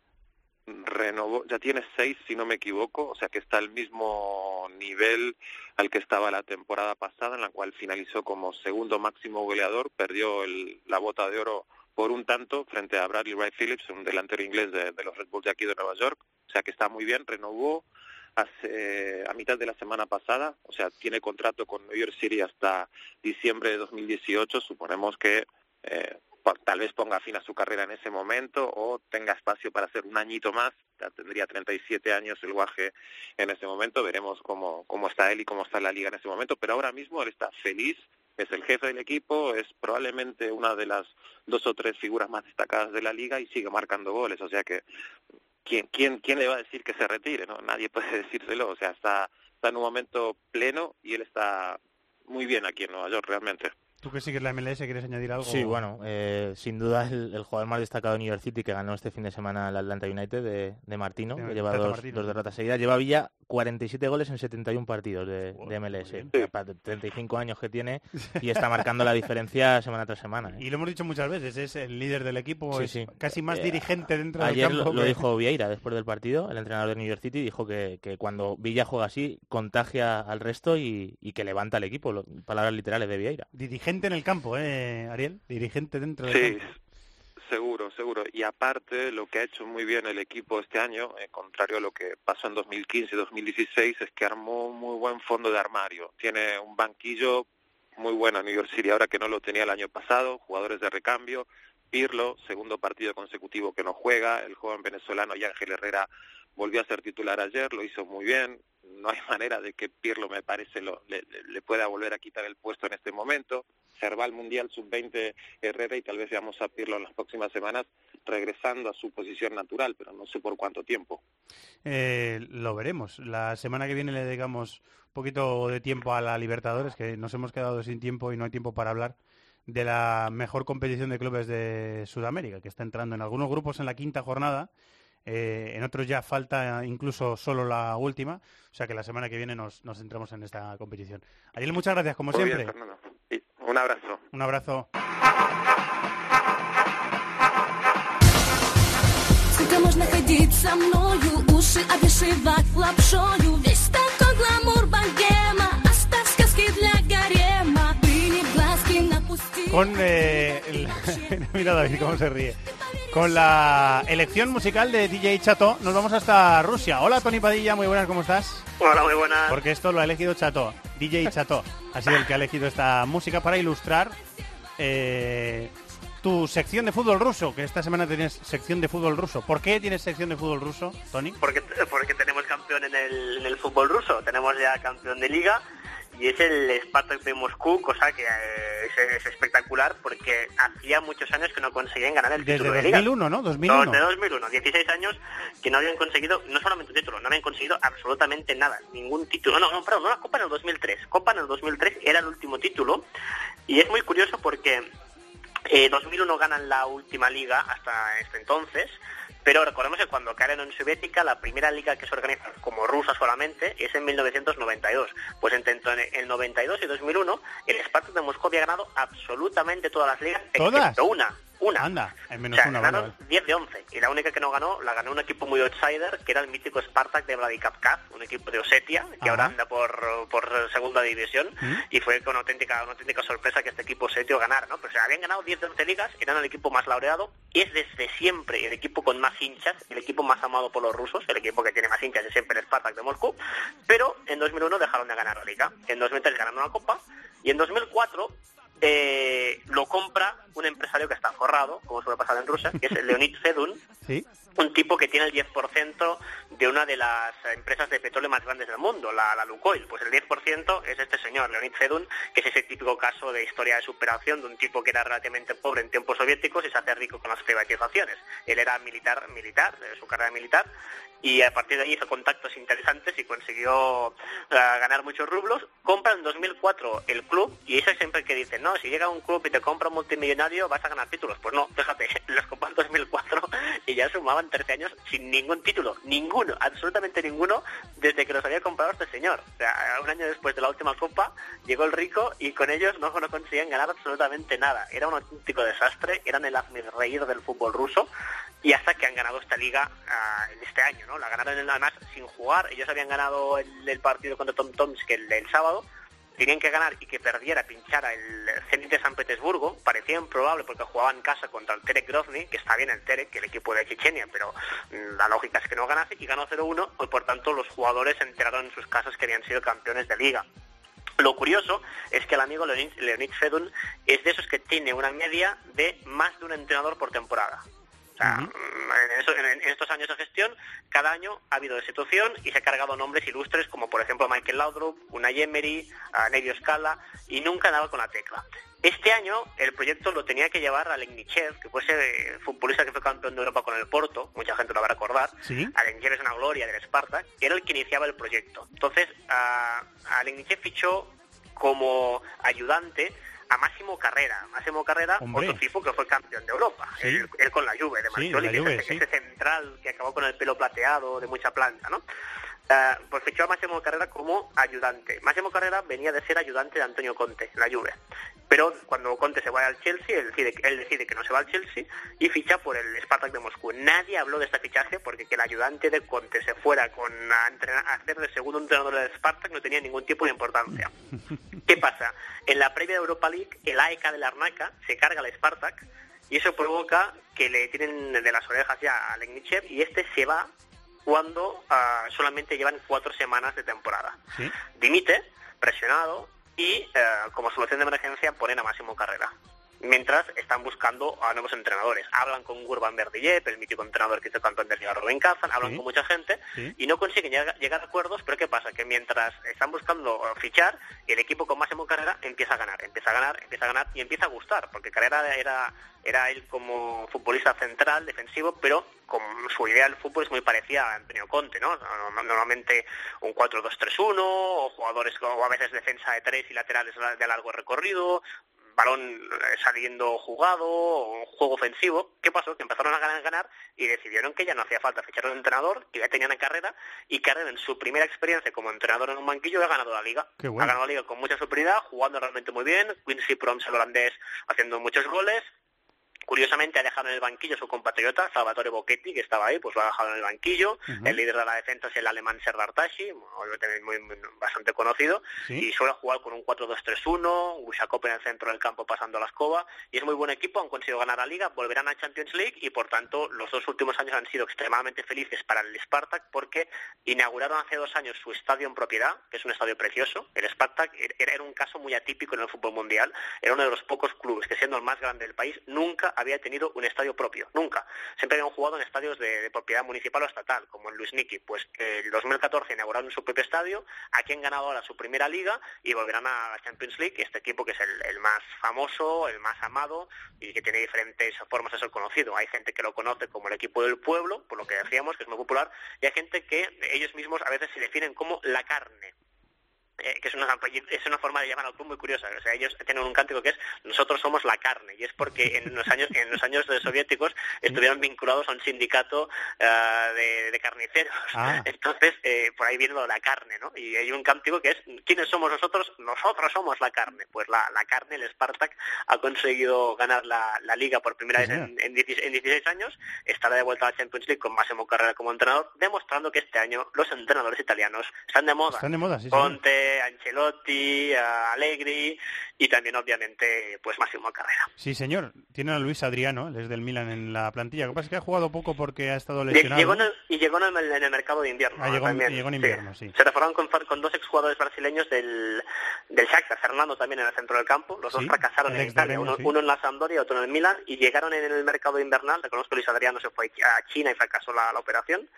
Renovó, ya tiene seis, si no me equivoco, o sea que está al mismo nivel al que estaba la temporada pasada, en la cual finalizó como segundo máximo goleador, perdió el, la bota de oro por un tanto frente a Bradley Wright Phillips, un delantero inglés de, los Red Bulls de aquí de Nueva York. O sea que está muy bien, renovó hace, a mitad de la semana pasada, o sea, tiene contrato con New York City hasta diciembre de 2018. Suponemos que eh, tal vez ponga fin a su carrera en ese momento o tenga espacio para hacer un añito más. Ya tendría 37 años el guaje en ese momento. Veremos cómo, cómo está él y cómo está la liga en ese momento. Pero ahora mismo él está feliz es el jefe del equipo, es probablemente una de las dos o tres figuras más destacadas de la liga y sigue marcando goles, o sea que ¿quién, quién, quién le va a decir que se retire? no Nadie [LAUGHS] puede decírselo, o sea, está, está en un momento pleno y él está muy bien aquí en Nueva York realmente. ¿Tú que sigues la MLS quieres añadir algo? Sí, bueno, eh, sin duda el, el, jugador más destacado de New York City que ganó este fin de semana el Atlanta United de, de Martino, de, que lleva dos, Martino. dos, derrotas seguidas. Lleva Villa 47 goles en 71 partidos de, wow, de MLS. Sí. 35 años que tiene y está marcando la diferencia semana tras semana. ¿eh? Y lo hemos dicho muchas veces, es el líder del equipo, sí, es sí. casi más eh, dirigente dentro ayer del campo. Ayer lo, lo, dijo Vieira después del partido, el entrenador de New York City, dijo que, que cuando Villa juega así, contagia al resto y, y que levanta al equipo, lo, palabras literales de Vieira. Dirigente en el campo, ¿eh? Ariel, dirigente dentro del sí, campo. Seguro, seguro. Y aparte, lo que ha hecho muy bien el equipo este año, eh, contrario a lo que pasó en 2015 y 2016, es que armó un muy buen fondo de armario. Tiene un banquillo muy bueno en New York City, ahora que no lo tenía el año pasado, jugadores de recambio, Pirlo, segundo partido consecutivo que no juega, el joven venezolano y Ángel Herrera volvió a ser titular ayer, lo hizo muy bien, no hay [LAUGHS] manera de que Pirlo, me parece, lo, le, pueda volver a quitar el puesto en este momento. Se va al Mundial Sub-20 Herrera y tal vez veamos a Pirlo en las próximas semanas regresando a su posición natural, pero no sé por cuánto tiempo. Eh, lo veremos. La semana que viene le dedicamos un poquito de tiempo a la Libertadores, que nos hemos quedado sin tiempo y no hay tiempo para hablar de la mejor competición de clubes de Sudamérica, que está entrando en algunos grupos en la quinta jornada eh, en otros ya falta incluso solo la última, o sea que la semana que viene nos, nos centramos en esta competición. Ariel, muchas gracias, como Muy siempre. Bien, un abrazo. Un abrazo. Сколько можно ходить со мною, уши обвешивать лапшою, весь такой гламур богема, Con eh, el... [LAUGHS] Mira David cómo se ríe. Con la elección musical de DJ Chato, nos vamos hasta Rusia. Hola Tony Padilla, muy buenas, ¿cómo estás? Hola, muy buenas. Porque esto lo ha elegido Chato, DJ Chato. Ha sido el que ha elegido esta música para ilustrar eh, tu sección de fútbol ruso, que esta semana tienes sección de fútbol ruso. ¿Por qué tienes sección de fútbol ruso, Tony? Porque, porque tenemos campeón en el, en el fútbol ruso. Tenemos ya campeón de liga y es el Spartak de Moscú, cosa que eh, es, es espectacular porque hacía muchos años que no conseguían ganar el Desde título de liga. 2001, ¿no? 2001. Desde 2001, 16 años que no habían conseguido, no solamente un título, no habían conseguido absolutamente nada, ningún título. No, no, perdón, una Copa en el 2003. Copa en el 2003 era el último título y es muy curioso porque eh, 2001 ganan la última liga hasta este entonces, pero recordemos que cuando cae la Unión Soviética, la primera liga que se organiza como rusa solamente es en 1992. Pues entre el 92 y 2001, el Spartak de Moscú había ganado absolutamente todas las ligas, ¿Todas? excepto una. Una. Anda, en menos O sea, una, vale, ganaron 10 de 11 y la única que no ganó la ganó un equipo muy outsider que era el mítico Spartak de Vladikavkaz, un equipo de Osetia que Ajá. ahora anda por, por segunda división ¿Mm? y fue con auténtica una auténtica sorpresa que este equipo osetio ganara, ¿no? Pero se habían ganado 10 de 11 ligas, eran el equipo más laureado y es desde siempre el equipo con más hinchas, el equipo más amado por los rusos, el equipo que tiene más hinchas es siempre el Spartak de Moscú, pero en 2001 dejaron de ganar la liga, en 2003 ganaron una copa y en 2004 eh, lo compra un empresario que está forrado, como suele pasar en Rusia, que es Leonid Fedun. Un tipo que tiene el 10% de una de las empresas de petróleo más grandes del mundo, la, la Lukoil. Pues el 10% es este señor, Leonid Fedun, que es ese típico caso de historia de superación de un tipo que era relativamente pobre en tiempos soviéticos y se hace rico con las privatizaciones. Él era militar, militar, su carrera militar, y a partir de ahí hizo contactos interesantes y consiguió eh, ganar muchos rublos. Compra en 2004 el club y eso es siempre que dicen, no, si llega un club y te compra un multimillonario vas a ganar títulos. Pues no, fíjate, los [LAUGHS] compró en 2004 y ya sumaban 13 años sin ningún título, ninguno, absolutamente ninguno, desde que los había comprado este señor. O sea, un año después de la última copa llegó el rico y con ellos no, no conseguían ganar absolutamente nada. Era un auténtico desastre, eran el reír del fútbol ruso y hasta que han ganado esta liga ah, en este año, ¿no? La ganaron además sin jugar, ellos habían ganado el, partido contra Tom Tomsk el, el sábado, tenían que ganar y que perdiera, pinchara el Zenit de San Petersburgo, parecía improbable porque jugaba en casa contra el Terek Grozny, que está bien el Terek, que el equipo de Chechenia, pero mm, la lógica es que no ganase, y ganó 0-1, y por tanto los jugadores se enteraron en sus casas que habían sido campeones de liga. Lo curioso es que el amigo Leonid, Leonid Fedun es de esos que tiene una media de más de un entrenador por temporada. Sea, en, eso- en- en estos años de gestión, cada año ha habido destitución y se ha cargado nombres ilustres como por ejemplo Michael Laudrup, Unai Emery, Nevio Scala y nunca daba con la tecla. Este año el proyecto lo tenía que llevar a Legnichev, que fue ese futbolista que fue campeón de Europa con el Porto, mucha gente lo va a recordar. Sí. Alegnichev es una gloria del Spartak, que era el que iniciaba el proyecto. Entonces, a, a fichó como ayudante a Máximo Carrera. Máximo Carrera, Hombre. otro tipo que fue campeón de Europa. Sí. Él, él con la Juve de Sí, Marchioli, la que Juve, es ese, sí. ese central que acabó con el pelo plateado de mucha planta, ¿no? Eh, pues fichó a Máximo Carrera como ayudante. Máximo Carrera venía de ser ayudante de Antonio Conte, la Juve. Pero cuando Conte se va al Chelsea, él decide, él decide que no se va al Chelsea y ficha por el Spartak de Moscú. Nadie habló de este fichaje porque que el ayudante de Conte se fuera con a, entrenar- a hacer de segundo entrenador del Spartak no tenía ningún tipo de importancia. [LAUGHS] ¿Qué pasa? En la previa de Europa League, el AEK de la Arnaca se carga al Spartak y eso provoca que le tienen de las orejas ya a Legnichev y este se va cuando ah, solamente llevan cuatro semanas de temporada. Sí. Dimite, presionado, y eh, como solución de emergencia ponen a Máximo Carrera. Mientras están buscando a nuevos entrenadores. Hablan con Gurban Verdiyev, el mítico entrenador que hizo campeón de Liga Rubén Kazan, hablan Sí. con mucha gente Sí. y no consiguen llegar, llegar a acuerdos, pero ¿qué pasa? Que mientras están buscando fichar, el equipo con Máximo Carrera empieza a ganar, empieza a ganar, empieza a ganar y empieza a gustar, porque Carrera era, era él como futbolista central, defensivo, pero con su idea del fútbol es muy parecida a Antonio Conte, ¿no? No- Normalmente un 4-2-3-1, o jugadores, o a veces defensa de tres y laterales de largo recorrido, balón eh, saliendo jugado, o juego ofensivo. ¿Qué pasó? Que empezaron a ganar, ganar y decidieron que ya no hacía falta fichar a un entrenador, que ya tenían a carrera, y Carrera en su primera experiencia como entrenador en un banquillo ha ganado la liga. Qué bueno. Ha ganado la liga con mucha superioridad, jugando realmente muy bien, Quincy Proms el holandés haciendo muchos goles, Curiosamente ha dejado en el banquillo su compatriota Salvatore Bocchetti, que estaba ahí, pues lo ha dejado en el banquillo. El líder de la defensa es el alemán Serdar Tashi, muy, muy- bastante conocido, Sí. y suele jugar con un 4-2-3-1, Ushakov en el centro del campo pasando la escoba, y es muy buen equipo, han conseguido ganar la liga, volverán a Champions League, y por tanto los dos últimos años han sido extremadamente felices para el Spartak, porque inauguraron hace dos años su estadio en propiedad, que es un estadio precioso. El Spartak era un caso muy atípico en el fútbol mundial, era uno de los pocos clubes que siendo el más grande del país nunca había tenido un estadio propio, nunca. Siempre habían jugado en estadios de, propiedad municipal o estatal, como en Luis Niki. Pues el 2014 inauguraron su propio estadio, aquí han ganado ahora su primera liga y volverán a la Champions League, este equipo que es el, el más famoso, el más amado y que tiene diferentes formas de ser conocido. Hay gente que lo conoce como el equipo del pueblo, por lo que decíamos, que es muy popular, y hay gente que ellos mismos a veces se definen como la carne eh, que es una, es una forma de llamar al club muy curiosa. O sea, ellos tienen un cántico que es nosotros somos la carne y es porque en los años en los años soviéticos estuvieron vinculados a un sindicato eh, de, de carniceros. Ah. [LAUGHS] Entonces, eh, por ahí viene lo de la carne, ¿no? Y hay un cántico que es ¿quiénes somos nosotros? Nosotros somos la carne. Pues la, la carne, el Spartak, ha conseguido ganar la, la liga por primera vez en, en 16, en 16 años, estará de vuelta a la Champions League con Massimo Carrera como entrenador, demostrando que este año los entrenadores italianos están de moda. Están de moda, sí, señor. Conte, Ancelotti, a Allegri y también obviamente pues Máximo Carrera. Sí, señor. Tiene a Luis Adriano, él es del Milan en la plantilla. Lo que pasa es que ha jugado poco porque ha estado lesionado. Llegó en, el, y llegó en el, en el mercado de invierno. Ah, llegó También, llegó en sí. invierno, sí. Se reforzaron con, con dos exjugadores brasileños del, del Shakhtar, Fernando también en el centro del campo. Los dos Sí, fracasaron el en Italia, uno, sí. uno en la Sampdoria y otro en el Milan, y llegaron en el mercado invernal. Reconozco que Luis Adriano se fue a China y fracasó la, la operación.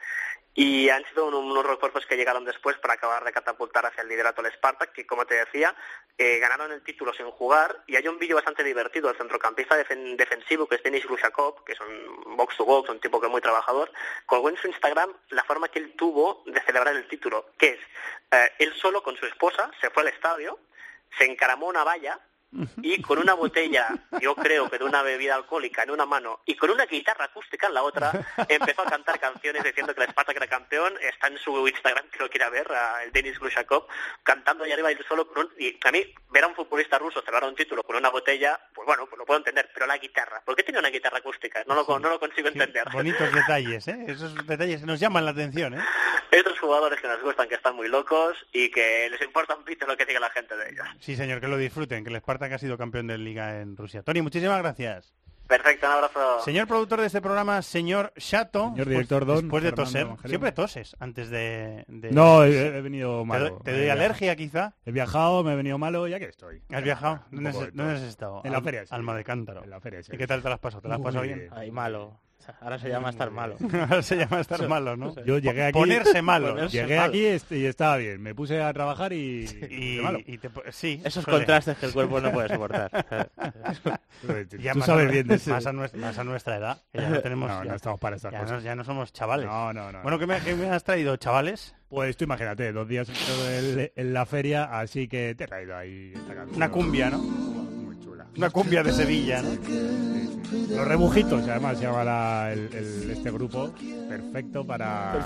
Y han sido un- unos refuerzos que llegaron después para acabar de catapultar hacia el liderato del Spartak, que como te decía, eh, ganaron el título sin jugar. Y hay un vídeo bastante divertido del centrocampista defen- defensivo, que es Denis Lushakov, que es un box to box, un tipo que es muy trabajador, colgó en su Instagram la forma que él tuvo de celebrar el título, que es eh, él solo con su esposa se fue al estadio, se encaramó una valla y con una botella, yo creo que de una bebida alcohólica en una mano y con una guitarra acústica en la otra, empezó a cantar canciones diciendo que el Spartak era campeón. Está en su Instagram, que lo quiera ver, a el Denis Glushakov, cantando ahí arriba y solo con un- Y a mí, ver a un futbolista ruso celebrar un título con una botella, pues bueno, pues lo puedo entender, pero la guitarra, ¿por qué tiene una guitarra acústica? No lo, no lo consigo entender. Bonitos detalles, ¿eh? Esos detalles nos llaman la atención, ¿eh? Hay otros jugadores que nos gustan, que están muy locos y que les importa un pito lo que diga la gente de ellos. Sí, señor, que lo disfruten, que Spartak ha sido campeón de Liga en Rusia. Tony, muchísimas gracias. Perfecto, un abrazo. Señor productor de este programa, señor Chato. Señor director Don, Después de toser. Evangelio. Siempre toses antes de... de- No, he, he venido ¿Te malo. doy- ¿Te doy He alergia quizá? He viajado, me he venido malo y aquí estoy. ¿Has viajado? ¿Dónde has, dónde estado? En la feria, sí. Alma de Cántaro. En la feria, sí. ¿Y qué tal te las has pasado? ¿Te las has Muy pasado bien? bien. Ay, malo. Ahora se llama estar malo. [LAUGHS] Ahora se llama estar malo, ¿no? Yo llegué aquí. Ponerse malo. Llegué aquí y estaba bien. Me puse a trabajar y. Y, y malo. y te po- sí, Esos contrastes que el cuerpo no puede soportar. [LAUGHS] Ya Tú sabes bien de eso. más a nuestra, más a nuestra edad. que ya no [LAUGHS] tenemos. No, ya, no estamos para estas ya cosas. No, ya no somos chavales. No, no, no. Bueno, ¿qué me, qué me has traído, chavales? Pues tú imagínate, dos días en, en la feria, así que te he traído ahí esta canción. Una cumbia, ¿no? Muy chula. Una cumbia de Sevilla, ¿no? Los rebujitos, además, se llama la- el- el- este grupo. Perfecto para,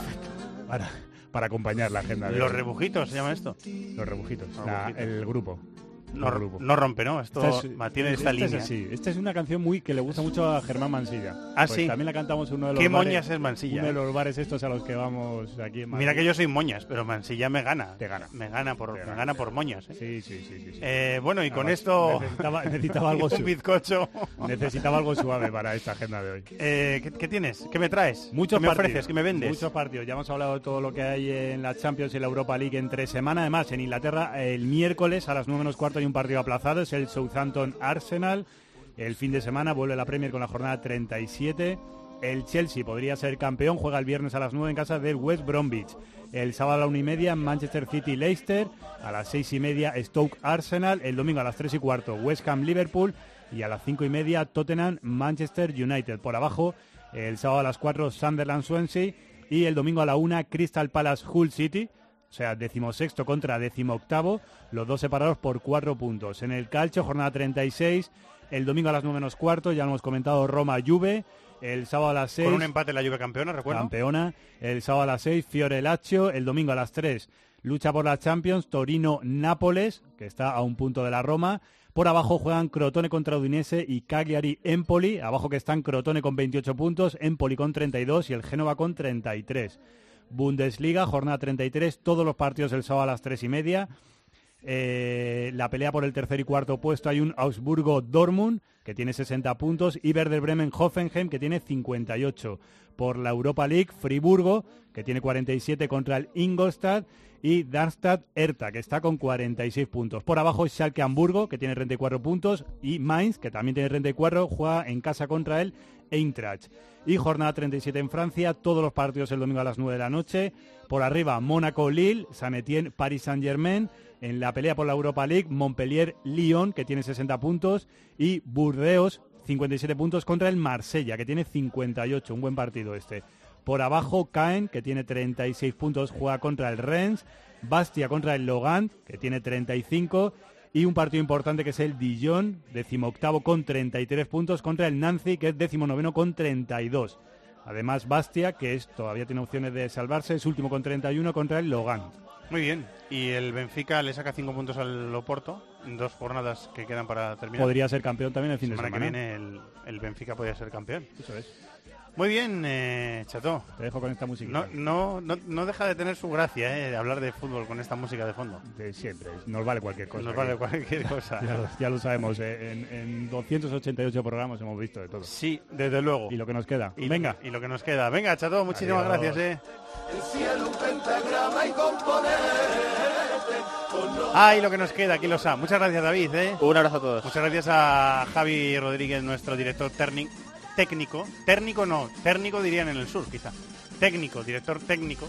para, para acompañar la agenda de Los rebujitos se llama esto. Los rebujitos, Los la- rebujitos. el grupo. No, El grupo. no rompe, ¿no? Esto Esta es- mantiene esta esta línea. Es así. Esta es una canción muy que le gusta mucho a Germán Mansilla. Ah, Pues sí. También la cantamos en uno de los ¿Qué bares- moñas es Mansilla, Uno de eh? los bares estos a los que vamos aquí en Mira que yo soy moñas, pero Mansilla me gana. Te gana. Me gana por, Te me gana, gana por gana. moñas. ¿eh? Sí, sí, sí. sí, sí. Eh, bueno, y con Además, esto... Necesitaba, necesitaba algo [LAUGHS] un bizcocho. Necesitaba algo suave para esta agenda de hoy. Eh, ¿qué, qué tienes? ¿Qué me traes? Muchos ¿Qué me partidos, ofreces? ¿Qué me vendes? Muchos partidos. Ya hemos hablado de todo lo que hay en la Champions y la Europa League entre semana. Además, en Inglaterra, el miércoles a las 9 menos cuarto un partido aplazado. Es el Southampton Arsenal. El fin de semana vuelve la Premier con la jornada 37. El Chelsea podría ser campeón. Juega el viernes a las 9 en casa del West Bromwich. El sábado a la 1 y media, Manchester City Leicester. A las 6 y media, Stoke Arsenal. El domingo a las 3 y cuarto, West Ham Liverpool. Y a las 5 y media, Tottenham Manchester United. Por abajo, el sábado a las 4, Sunderland Swansea. Y el domingo a la 1, Crystal Palace Hull City. O sea, decimosexto contra decimoctavo, los dos separados por cuatro puntos. En el calcio, jornada 36, el domingo a las 9 menos cuarto, ya lo hemos comentado, Roma-Juve. El sábado a las 6, Con un empate la Juve campeona, recuerdo. campeona. El sábado a las 6, Fiore Lazio. El domingo a las 3, lucha por la Champions, Torino-Nápoles, que está a un punto de la Roma. Por abajo juegan Crotone contra Udinese y Cagliari-Empoli. Abajo que están Crotone con 28 puntos, Empoli con 32 y el Génova con 33. Bundesliga, jornada 33, todos los partidos el sábado a las 3 y media. Eh, la pelea por el tercer y cuarto puesto hay un Augsburgo-Dortmund que tiene 60 puntos y Werder Bremen-Hoffenheim que tiene 58. Por la Europa League, Friburgo que tiene 47 contra el Ingolstadt y Darmstadt Hertha, que está con 46 puntos. Por abajo Schalke Hamburgo, que tiene 34 puntos, y Mainz, que también tiene 34, juega en casa contra el Eintracht. Y jornada 37 en Francia, todos los partidos el domingo a las 9 de la noche. Por arriba, Mónaco-Lille, Saint-Étienne, Paris Saint-Germain. En la pelea por la Europa League, Montpellier-Lyon, que tiene 60 puntos, y Burdeos, 57 puntos contra el Marsella, que tiene 58. Un buen partido este. Por abajo, Caen, que tiene 36 puntos, juega contra el Rennes. Bastia contra el Logan, que tiene 35. Y un partido importante que es el Dijon, decimoctavo con 33 puntos, contra el Nancy, que es decimonoveno con 32. Además, Bastia, que es, todavía tiene opciones de salvarse, es último con 31 contra el Logan. Muy bien. Y el Benfica le saca 5 puntos al Oporto dos jornadas que quedan para terminar. Podría ser campeón también el fin de semana. semana. que viene el, el Benfica podría ser campeón. Eso es. Muy bien, eh, Chato. Te dejo con esta música. No, no, no, no deja de tener su gracia, eh, de hablar de fútbol con esta música de fondo. De siempre. Nos vale cualquier cosa. Nos vale cualquier cosa. [LAUGHS] ya, lo, ya lo sabemos. eh, En, en 288 programas hemos visto de todo. Sí, desde luego. Y lo que nos queda. Y, Venga. Y lo que nos queda. Venga, Chato, muchísimas Adiós. gracias, eh. El cielo un pentagrama y Ay, lo que nos queda, aquí lo sabe. Muchas gracias, David. ¿eh? Un abrazo a todos. Muchas gracias a Javi Rodríguez, nuestro director térni- técnico. Técnico no, técnico dirían en el sur, quizá. Técnico, director técnico.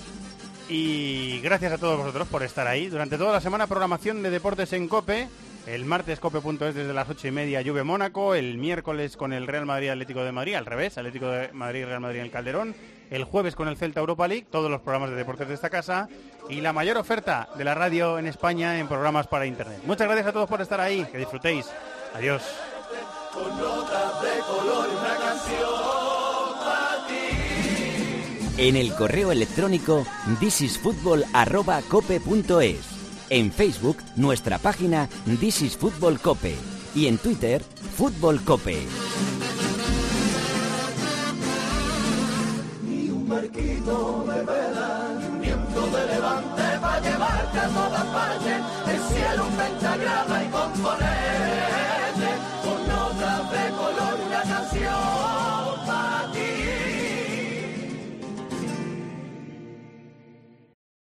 Y gracias a todos vosotros por estar ahí. Durante toda la semana, programación de deportes en COPE. El martes cope.es desde las ocho y media Juve Mónaco. El miércoles con el Real Madrid Atlético de Madrid, al revés, Atlético de Madrid Real Madrid en el Calderón. El jueves con el Celta Europa League, todos los programas de deportes de esta casa. Y la mayor oferta de la radio en España en programas para Internet. Muchas gracias a todos por estar ahí. Que disfrutéis. Adiós. Con notas de color una canción para ti. En el correo electrónico thisisfutbol@cope.es. En Facebook, nuestra página This is Fútbol Cope. Y en Twitter, Fútbol Cope. Ni un barquito de vela, ni un viento de levante para llevarte a todas partes. El cielo un pentagrama y componente